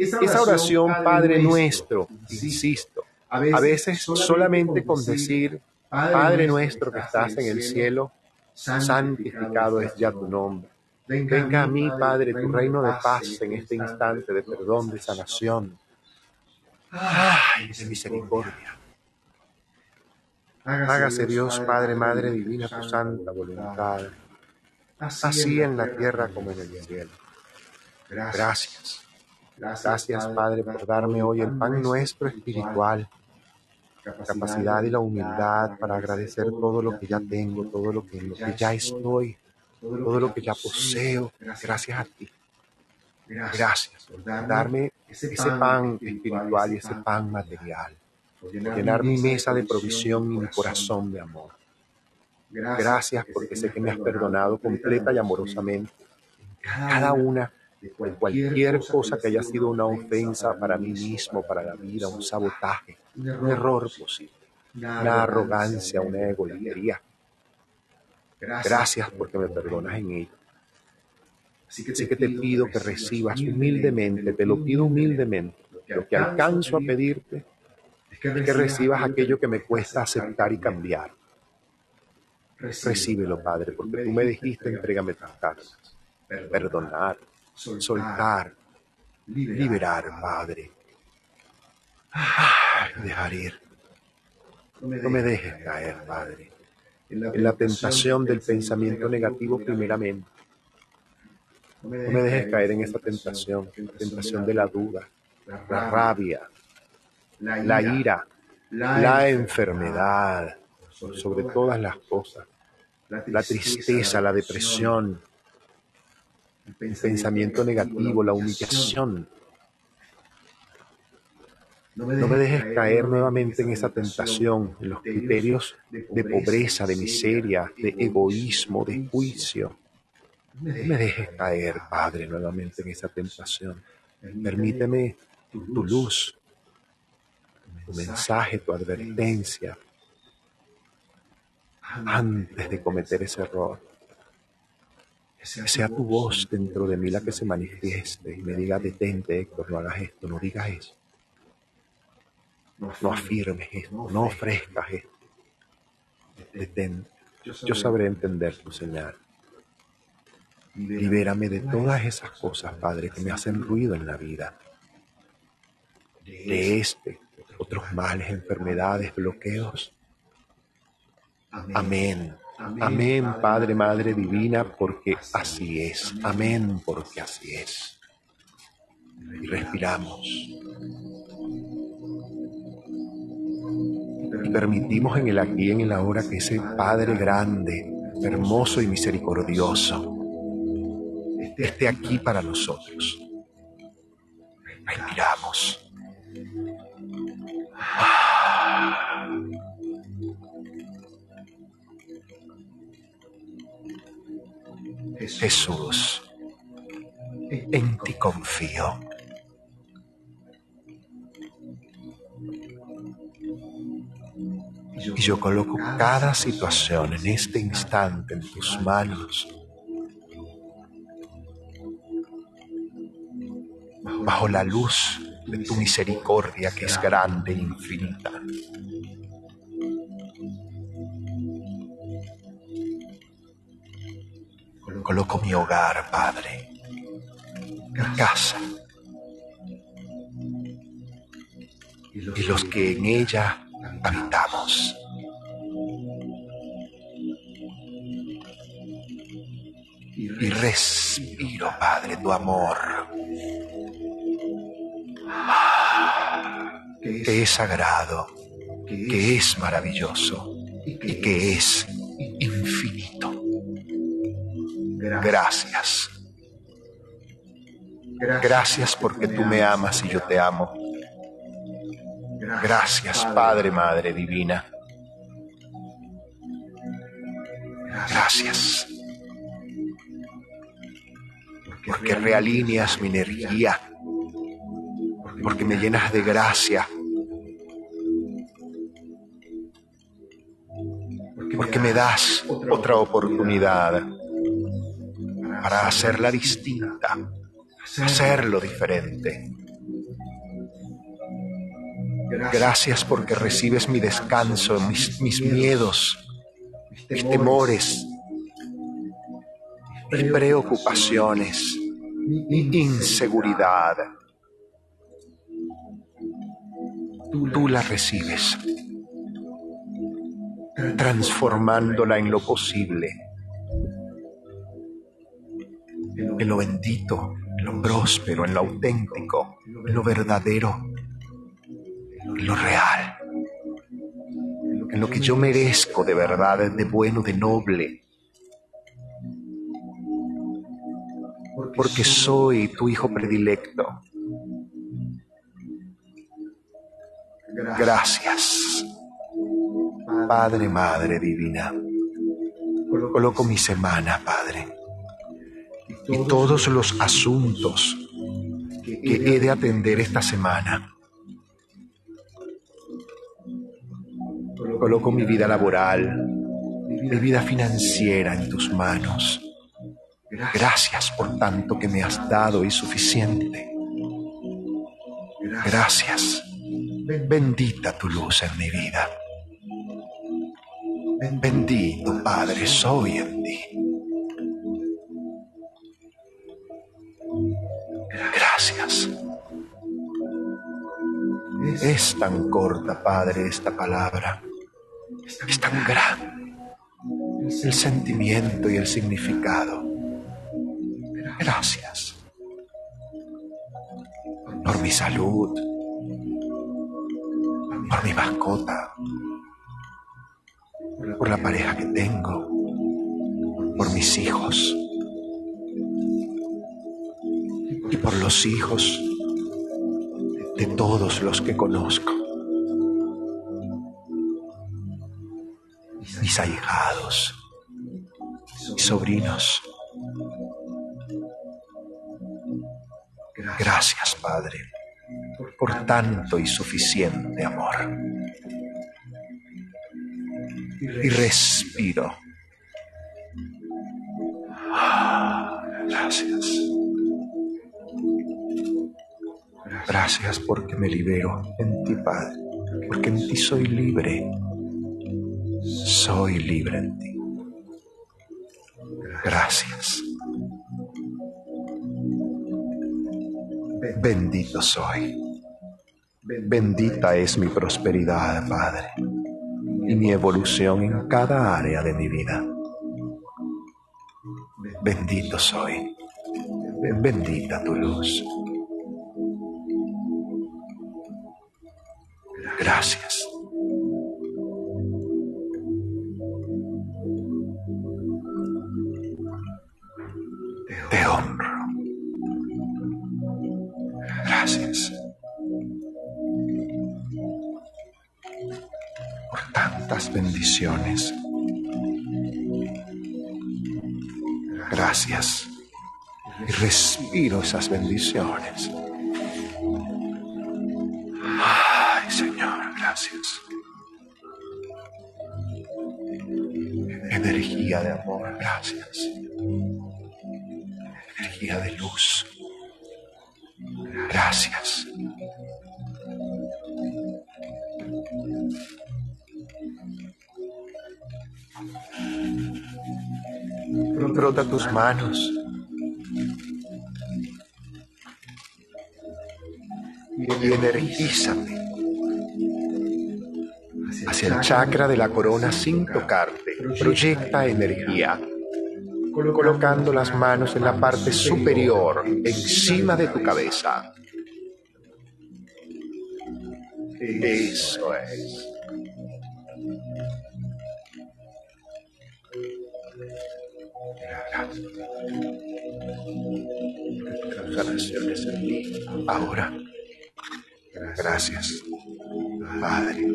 Esa oración, Padre nuestro, insisto, a veces solamente con decir, Padre nuestro que estás en el cielo, santificado es ya tu nombre. Venga a mí, Padre, tu reino de paz en este instante de perdón, de sanación. Ay, de misericordia. Hágase Dios, Padre, Madre Divina, tu santa voluntad, así en la tierra como en el cielo. Gracias. Gracias, Padre, por darme hoy el pan nuestro espiritual, capacidad y la humildad para agradecer todo lo que ya tengo, todo lo que, lo que ya estoy, todo lo que ya poseo, gracias a ti. Gracias por darme ese pan espiritual y ese pan material, por llenar mi mesa de provisión y mi corazón de amor. Gracias porque sé que me has perdonado completa y amorosamente cada una cualquier cosa que haya sido una ofensa para mí mismo, para la vida, un sabotaje, un error posible, una arrogancia, una egolatría. Gracias porque me perdonas en ello. Así que te pido que recibas humildemente, te lo pido humildemente. Lo que alcanzo a pedirte es que recibas aquello que me cuesta aceptar y cambiar. Recíbelo, Padre, porque tú me dijiste, entrégame tus cargas. Perdonar, soltar, liberar, Padre. dejar ir. No me dejes caer, Padre, en la tentación del pensamiento negativo primeramente no me dejes caer en esa tentación, la tentación de la duda, la rabia, la ira, la enfermedad, sobre todas las cosas, la tristeza, la depresión, el pensamiento negativo, la humillación. No me dejes caer nuevamente en esa tentación, en los criterios de pobreza, de miseria, de egoísmo, de juicio me dejes caer, Padre, nuevamente en esa tentación. Permíteme tu luz, tu mensaje, tu advertencia, antes de cometer ese error. Sea tu voz dentro de mí la que se manifieste y me diga, detente, Héctor, no hagas esto, no digas eso. No afirmes esto, no ofrezcas esto. Detente. Yo sabré entender tu señal. Libérame de todas esas cosas, Padre, que me hacen ruido en la vida. De este, otros males, enfermedades, bloqueos. Amén. Amén, Padre, Madre Divina, porque así es. Amén, porque así es. Y respiramos. Y permitimos en el aquí y en el ahora que ese Padre grande, hermoso y misericordioso, esté aquí para nosotros. Respiramos. Jesús, en ti confío. Y yo coloco cada situación en este instante en tus manos bajo la luz de tu misericordia que es grande e infinita. Coloco mi hogar, Padre, casa. Y los que en ella habitamos. Y respiro, Padre, tu amor. Que es sagrado, que es maravilloso y que es infinito. Gracias. Gracias. Porque tú me amas. y yo te amo. Gracias, Padre, Madre Divina. Gracias. Porque realineas mi energía. Porque me llenas de gracia, porque me das otra oportunidad para hacerla distinta, hacerlo diferente. Gracias porque recibes mi descanso, mis, miedos, mis temores, mis preocupaciones, mi inseguridad tú la recibes, transformándola en lo posible, en lo bendito, en lo próspero, en lo auténtico, en lo verdadero, en lo real, en lo que yo merezco de verdad, de bueno, de noble, porque soy tu hijo predilecto. Gracias, Padre, Madre Divina. Coloco mi semana, Padre, y todos los asuntos que he de atender esta semana. Coloco mi vida laboral, mi vida financiera en tus manos. Gracias por tanto que me has dado y suficiente. Gracias. Bendita tu luz en mi vida. Bendito Padre soy en ti. Gracias. Es tan corta, Padre, esta palabra. Es tan grande el sentimiento y el significado. Gracias por mi salud, por mi mascota, por la pareja que tengo, por mis hijos y por los hijos de todos los que conozco. Mis ahijados, mis sobrinos. Gracias, Padre, por tanto y suficiente amor. Y respiro. Gracias. Gracias porque me libero en ti, Padre, porque en ti soy libre. Soy libre en ti. Gracias. Bendito soy. Bendita es mi prosperidad, Padre, y mi evolución en cada área de mi vida. Bendito soy. Bendita tu luz. Gracias. Te honro. Gracias. Por tantas bendiciones. Gracias. Y respiro esas bendiciones. Gracias. Energía de luz. Gracias. Brota tus manos. Y energízate hacia el chakra de la corona sin tocarte. Proyecta energía colocando las manos en la parte superior, encima de tu cabeza. Eso es. Ahora. Gracias, Padre,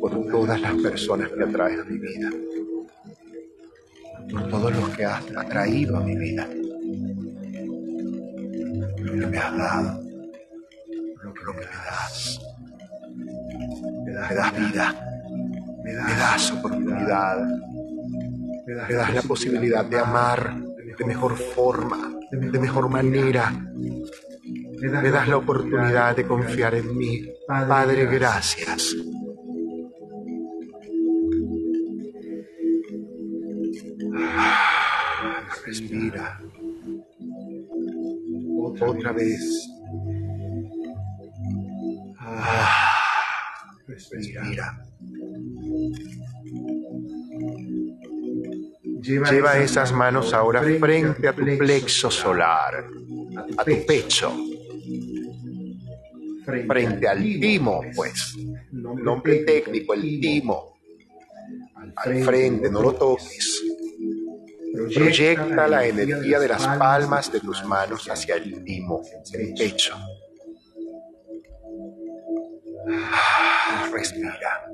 por todas las personas que atraes a mi vida por todo lo que has atraído a mi vida, lo que me has dado, lo que, lo que me das. Me das vida, me das oportunidad, me das la posibilidad de amar de mejor forma, de mejor manera. Me das la oportunidad de confiar en mí. Padre, gracias. Respira. Otra vez. respira. Lleva esas manos ahora frente a tu plexo solar, a tu pecho, frente al timo, pues. Nombre técnico, el timo. Al frente, no lo toques. Proyecta la energía de las palmas de tus manos hacia el timo, el pecho. Respira.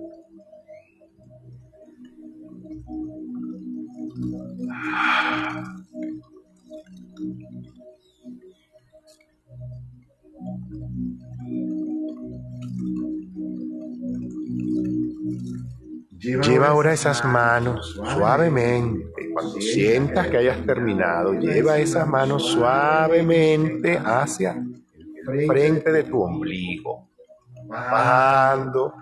Lleva ahora esas manos suavemente. Cuando sientas que hayas terminado, lleva esas manos suavemente hacia el frente de tu ombligo. Bajando,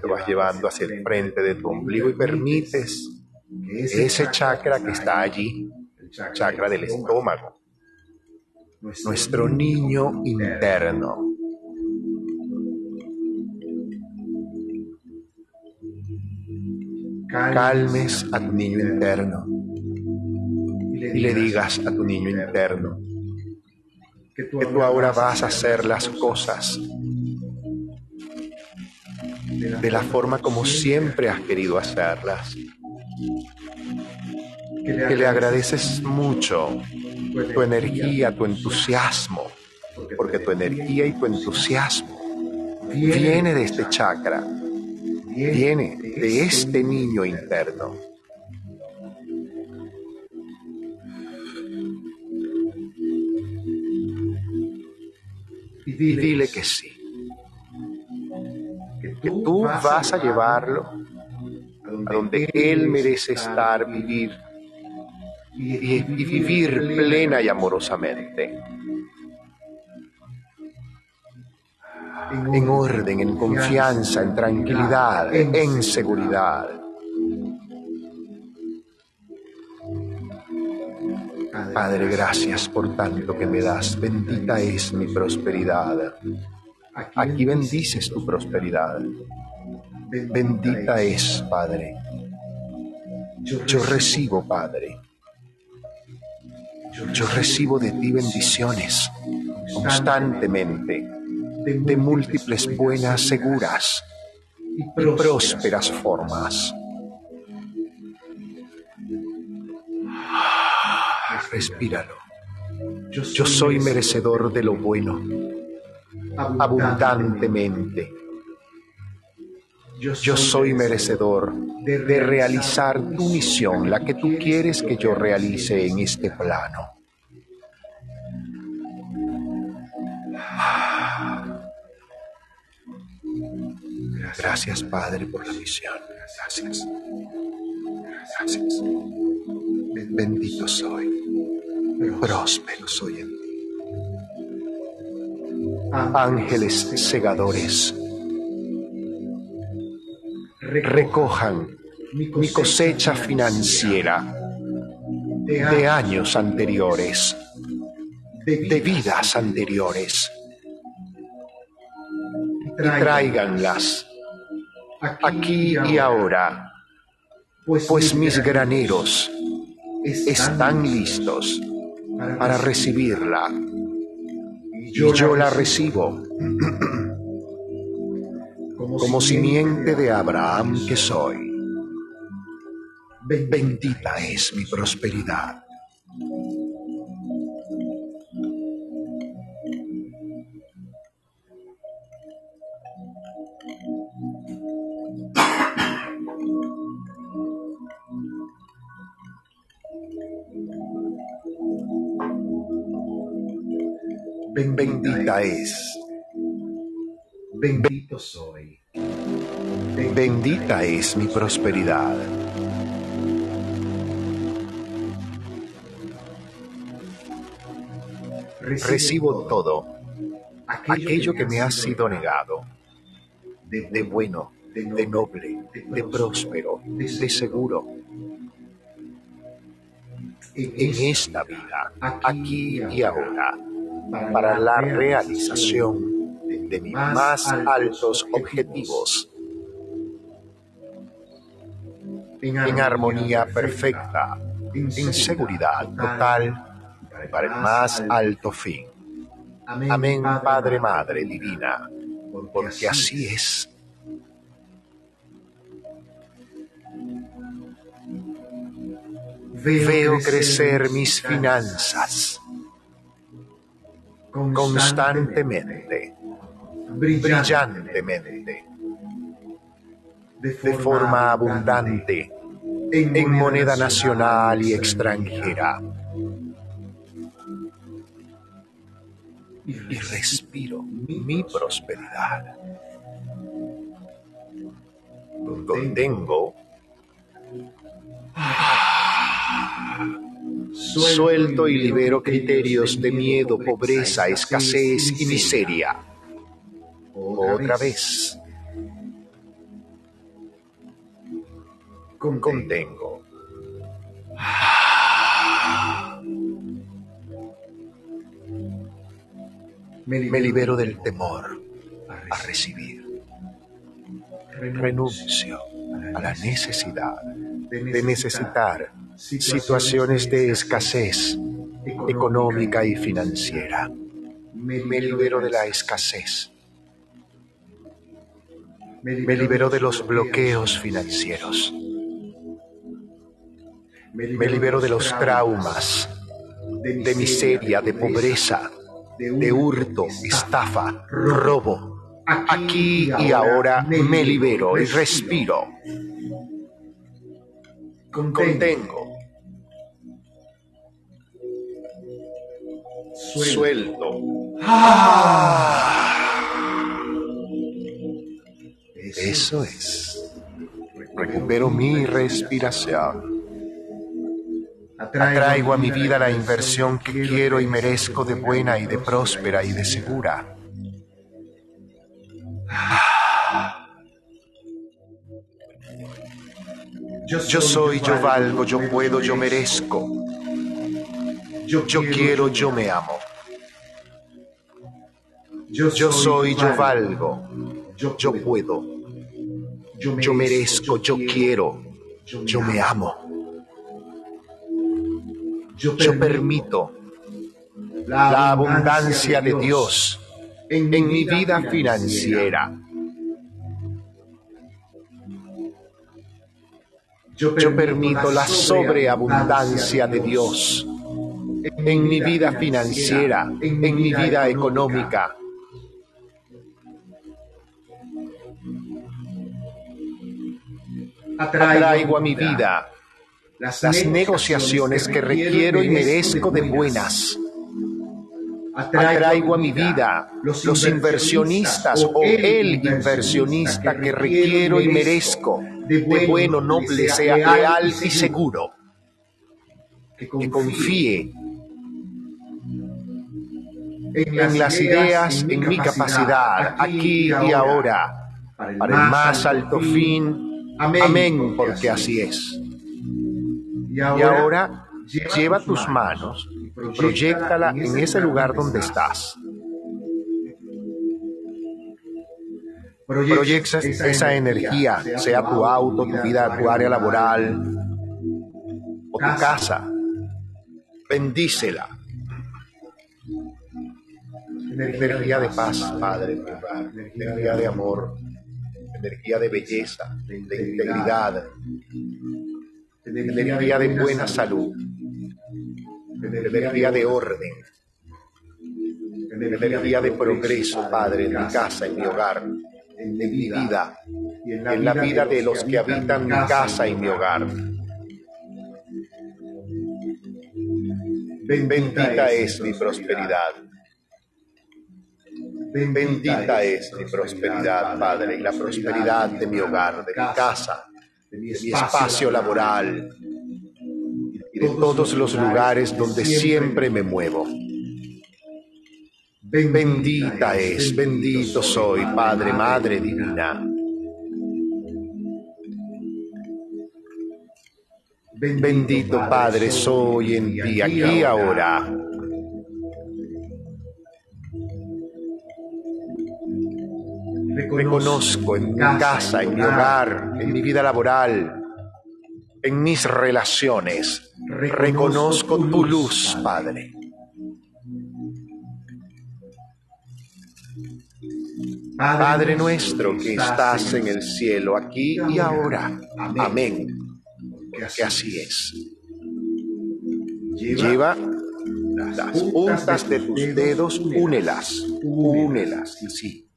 te vas llevando hacia el frente de tu ombligo y permites ese chakra que está allí, el chakra del estómago, nuestro niño interno calmes a tu niño interno. Y le digas a tu niño interno que tú ahora vas a hacer las cosas de la forma como siempre has querido hacerlas. Que le agradeces mucho tu energía, tu entusiasmo, porque tu energía y tu entusiasmo viene de este chakra viene de este niño interno. Y dile que sí, que tú vas a llevarlo a donde él merece estar, vivir y, vivir plena y amorosamente. En orden, en confianza, en tranquilidad, en seguridad. Padre, gracias por tanto que me das. Bendita es mi prosperidad. Aquí bendices tu prosperidad. Bendita es, Padre. Yo recibo, Padre. Yo recibo de ti bendiciones constantemente de múltiples buenas, seguras y prósperas formas. Respíralo. Yo soy merecedor de lo bueno, abundantemente. Yo soy merecedor de realizar tu misión, la que tú quieres que yo realice en este plano. Gracias, Padre, por la misión. Gracias. Gracias. Bendito soy. Próspero soy en ti. Ángeles segadores, recojan mi cosecha financiera de años anteriores, de vidas anteriores, y tráiganlas aquí y ahora, pues, pues mis graneros están listos para recibirla. y yo la recibo. como simiente de Abraham que soy. Bendita es mi prosperidad. Bendita es. Bendito soy. Bendita es mi prosperidad. Recibo todo aquello que me ha sido negado, de bueno, de noble, de próspero, de seguro, en esta vida, aquí y ahora para la realización de mis más altos objetivos. en armonía perfecta, en seguridad total para el más alto fin. Amén, Padre, Madre Divina, porque así es. veo crecer mis finanzas constantemente, brillantemente, de forma abundante, en moneda nacional y extranjera. Y respiro mi prosperidad. Contengo Suelto y libero criterios de miedo, pobreza, escasez y miseria. Otra vez. Contengo. Me libero del temor a recibir. Renuncio a la necesidad de necesitar situaciones de escasez económica y financiera. Me libero de la escasez. Me libero de los bloqueos financieros. Me libero de los traumas, de miseria, de pobreza, de hurto, estafa, robo. Aquí y ahora me libero y respiro. Contengo suelto. Eso es. Recupero mi respiración. Atraigo a mi vida la inversión que quiero y merezco de buena y de próspera y de segura. Yo soy, yo valgo, yo puedo, yo merezco. Yo, quiero, yo me amo. Yo, soy, yo valgo. Yo, puedo. Yo, merezco, yo quiero. Yo me amo. Yo permito la abundancia de Dios en mi vida financiera. Yo permito la sobreabundancia de Dios en mi vida financiera, en mi vida económica. Atraigo a mi vida las negociaciones que requiero y merezco de buenas. Atraigo a mi vida los inversionistas o el inversionista que requiero y merezco de bueno, noble, sea leal y seguro. Que confíe en las ideas, en mi capacidad, aquí y ahora, para el más alto fin. Amén, porque así es. Y ahora lleva tus manos, proyectala en ese lugar donde estás. Proyecta esa energía, sea tu auto, tu vida, tu área laboral o tu casa. Bendícela. Energía de paz, Padre, energía de amor, energía de belleza, de integridad, energía de buena salud, energía de orden, energía de progreso, Padre, en mi casa, en mi hogar, en mi vida, y en la vida de los que habitan mi casa y mi hogar. Bendita es mi prosperidad. Bendita es mi prosperidad, Padre, y la prosperidad de mi hogar, de mi casa, de mi espacio laboral y de todos los lugares donde siempre me muevo. Bendita es, bendito soy, Padre, Madre Divina. Bendito Padre soy en ti, aquí ahora Reconozco en mi casa, en mi hogar, en mi vida laboral, en mis relaciones. Reconozco tu luz, Padre. Padre nuestro que estás en el cielo, aquí y ahora. Amén. Que así es. Lleva las puntas de tus dedos, únelas, únelas, sí.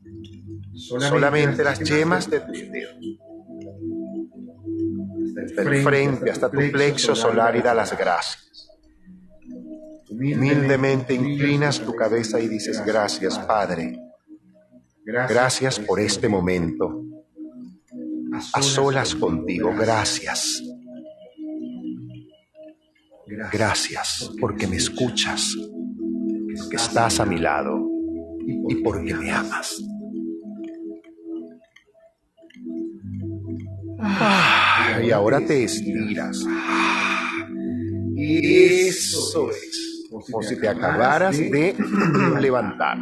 Solamente las yemas de tus dedos. Del frente hasta tu plexo solar y da las gracias. Humildemente inclinas tu cabeza y dices gracias, Padre. Gracias por este momento. A solas contigo, gracias. Gracias porque me escuchas, que estás a mi lado y porque me amas. Ah, y ahora te estiras. Eso es, como si te acabaras de levantar.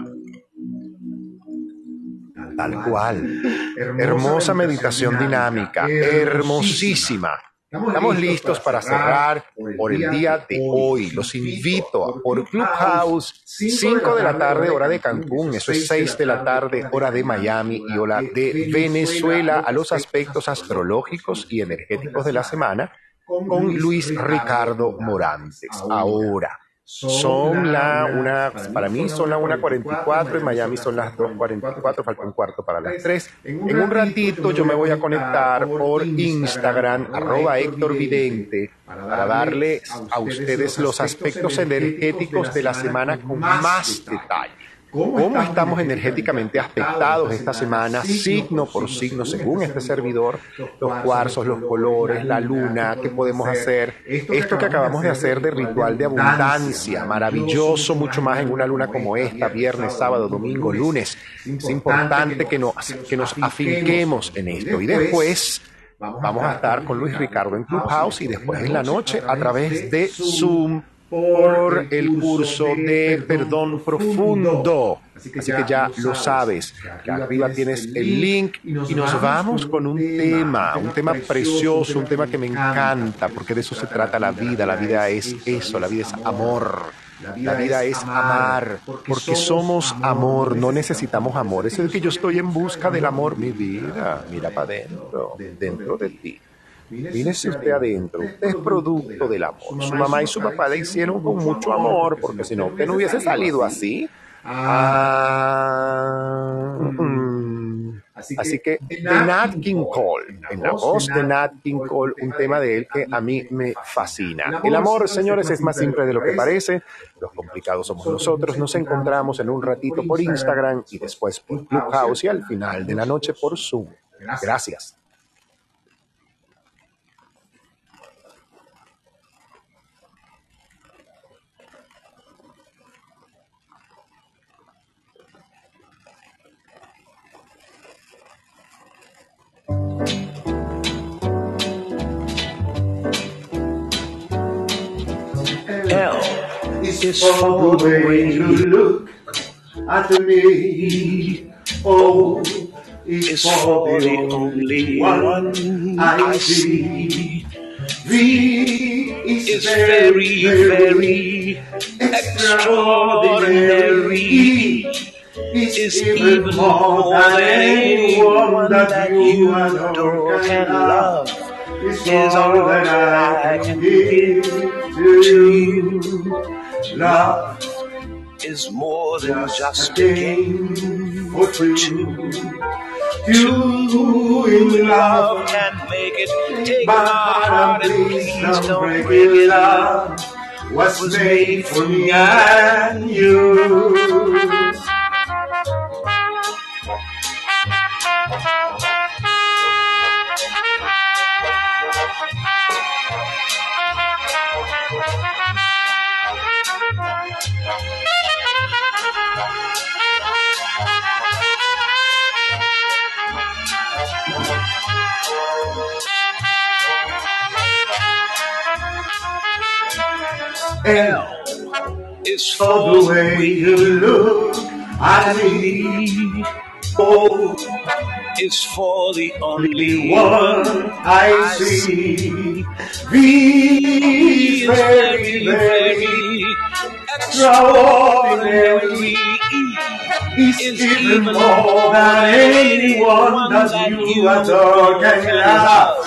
Tal cual. Hermosa meditación dinámica, hermosísima. Estamos listos para cerrar por el día de hoy. Los invito a por Clubhouse, 5 de la tarde, hora de Cancún, eso es 6 de la tarde, hora de Miami y hora de Venezuela, a los aspectos astrológicos y energéticos de la semana con Luis Ricardo Morantes. Ahora, son la una, para mí son las 1.44, en Miami son las 2.44, falta un cuarto para las 3. En un ratito yo me voy a conectar por Instagram, arroba Héctor Vidente, para darle a ustedes los aspectos energéticos de la semana con más detalle cómo estamos energéticamente aspectados esta semana, signo por signo, según este servidor, los cuarzos, los colores, la luna, qué podemos hacer. Esto que acabamos de hacer de ritual de abundancia, maravilloso, mucho más en una luna como esta, viernes, sábado, domingo, lunes. Es importante que nos, que nos afinquemos en esto. Y después... Vamos a estar con Luis Ricardo en Clubhouse y después en la noche a través de Zoom por el curso de perdón profundo. Así que ya lo sabes. Arriba tienes el link y nos vamos con un tema, un tema precioso, un tema que me encanta, porque de eso se trata la vida. La vida es eso, la vida es amor. La vida es amar, porque somos amor, no necesitamos amor. Es que yo estoy en busca del amor, mi vida. Mira para adentro, dentro de ti. Mírese usted adentro, usted es producto del amor. Su mamá y su papá le hicieron con mucho amor, porque si no, usted no hubiese salido así. Ah, mm. Así que, de Nat King Cole, en la voz de Nat King Cole, un tema de él que a mí me fascina. El amor, señores, es más simple de lo que parece. Los complicados somos nosotros. Nos encontramos en un ratito por Instagram y después por Clubhouse y al final de la noche por Zoom. Gracias. L is for the way you look at me. Oh, o is for the only one I see. V is very, very extraordinary. It is even more than anyone that you adore can love. Is all that I can give to you. Love is more than just a game for two. Two in love can make it. Take my heart and please don't break it. Love was made for me and you. L is for the way you look at me. O is for the only one I see. Is very, very extraordinary. Is even more than anyone that you adore can love.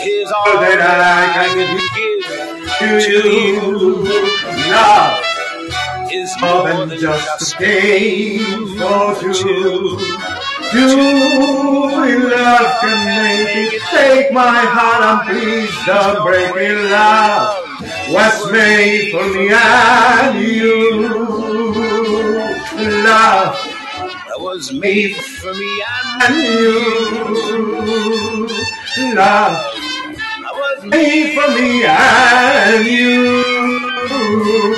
Is all that I can give to you. Love is more than just a game for two. True love can make it. Take my heart and please don't break it. Love was made for me and you. Love was made for me and you. Love was made for me and Oh.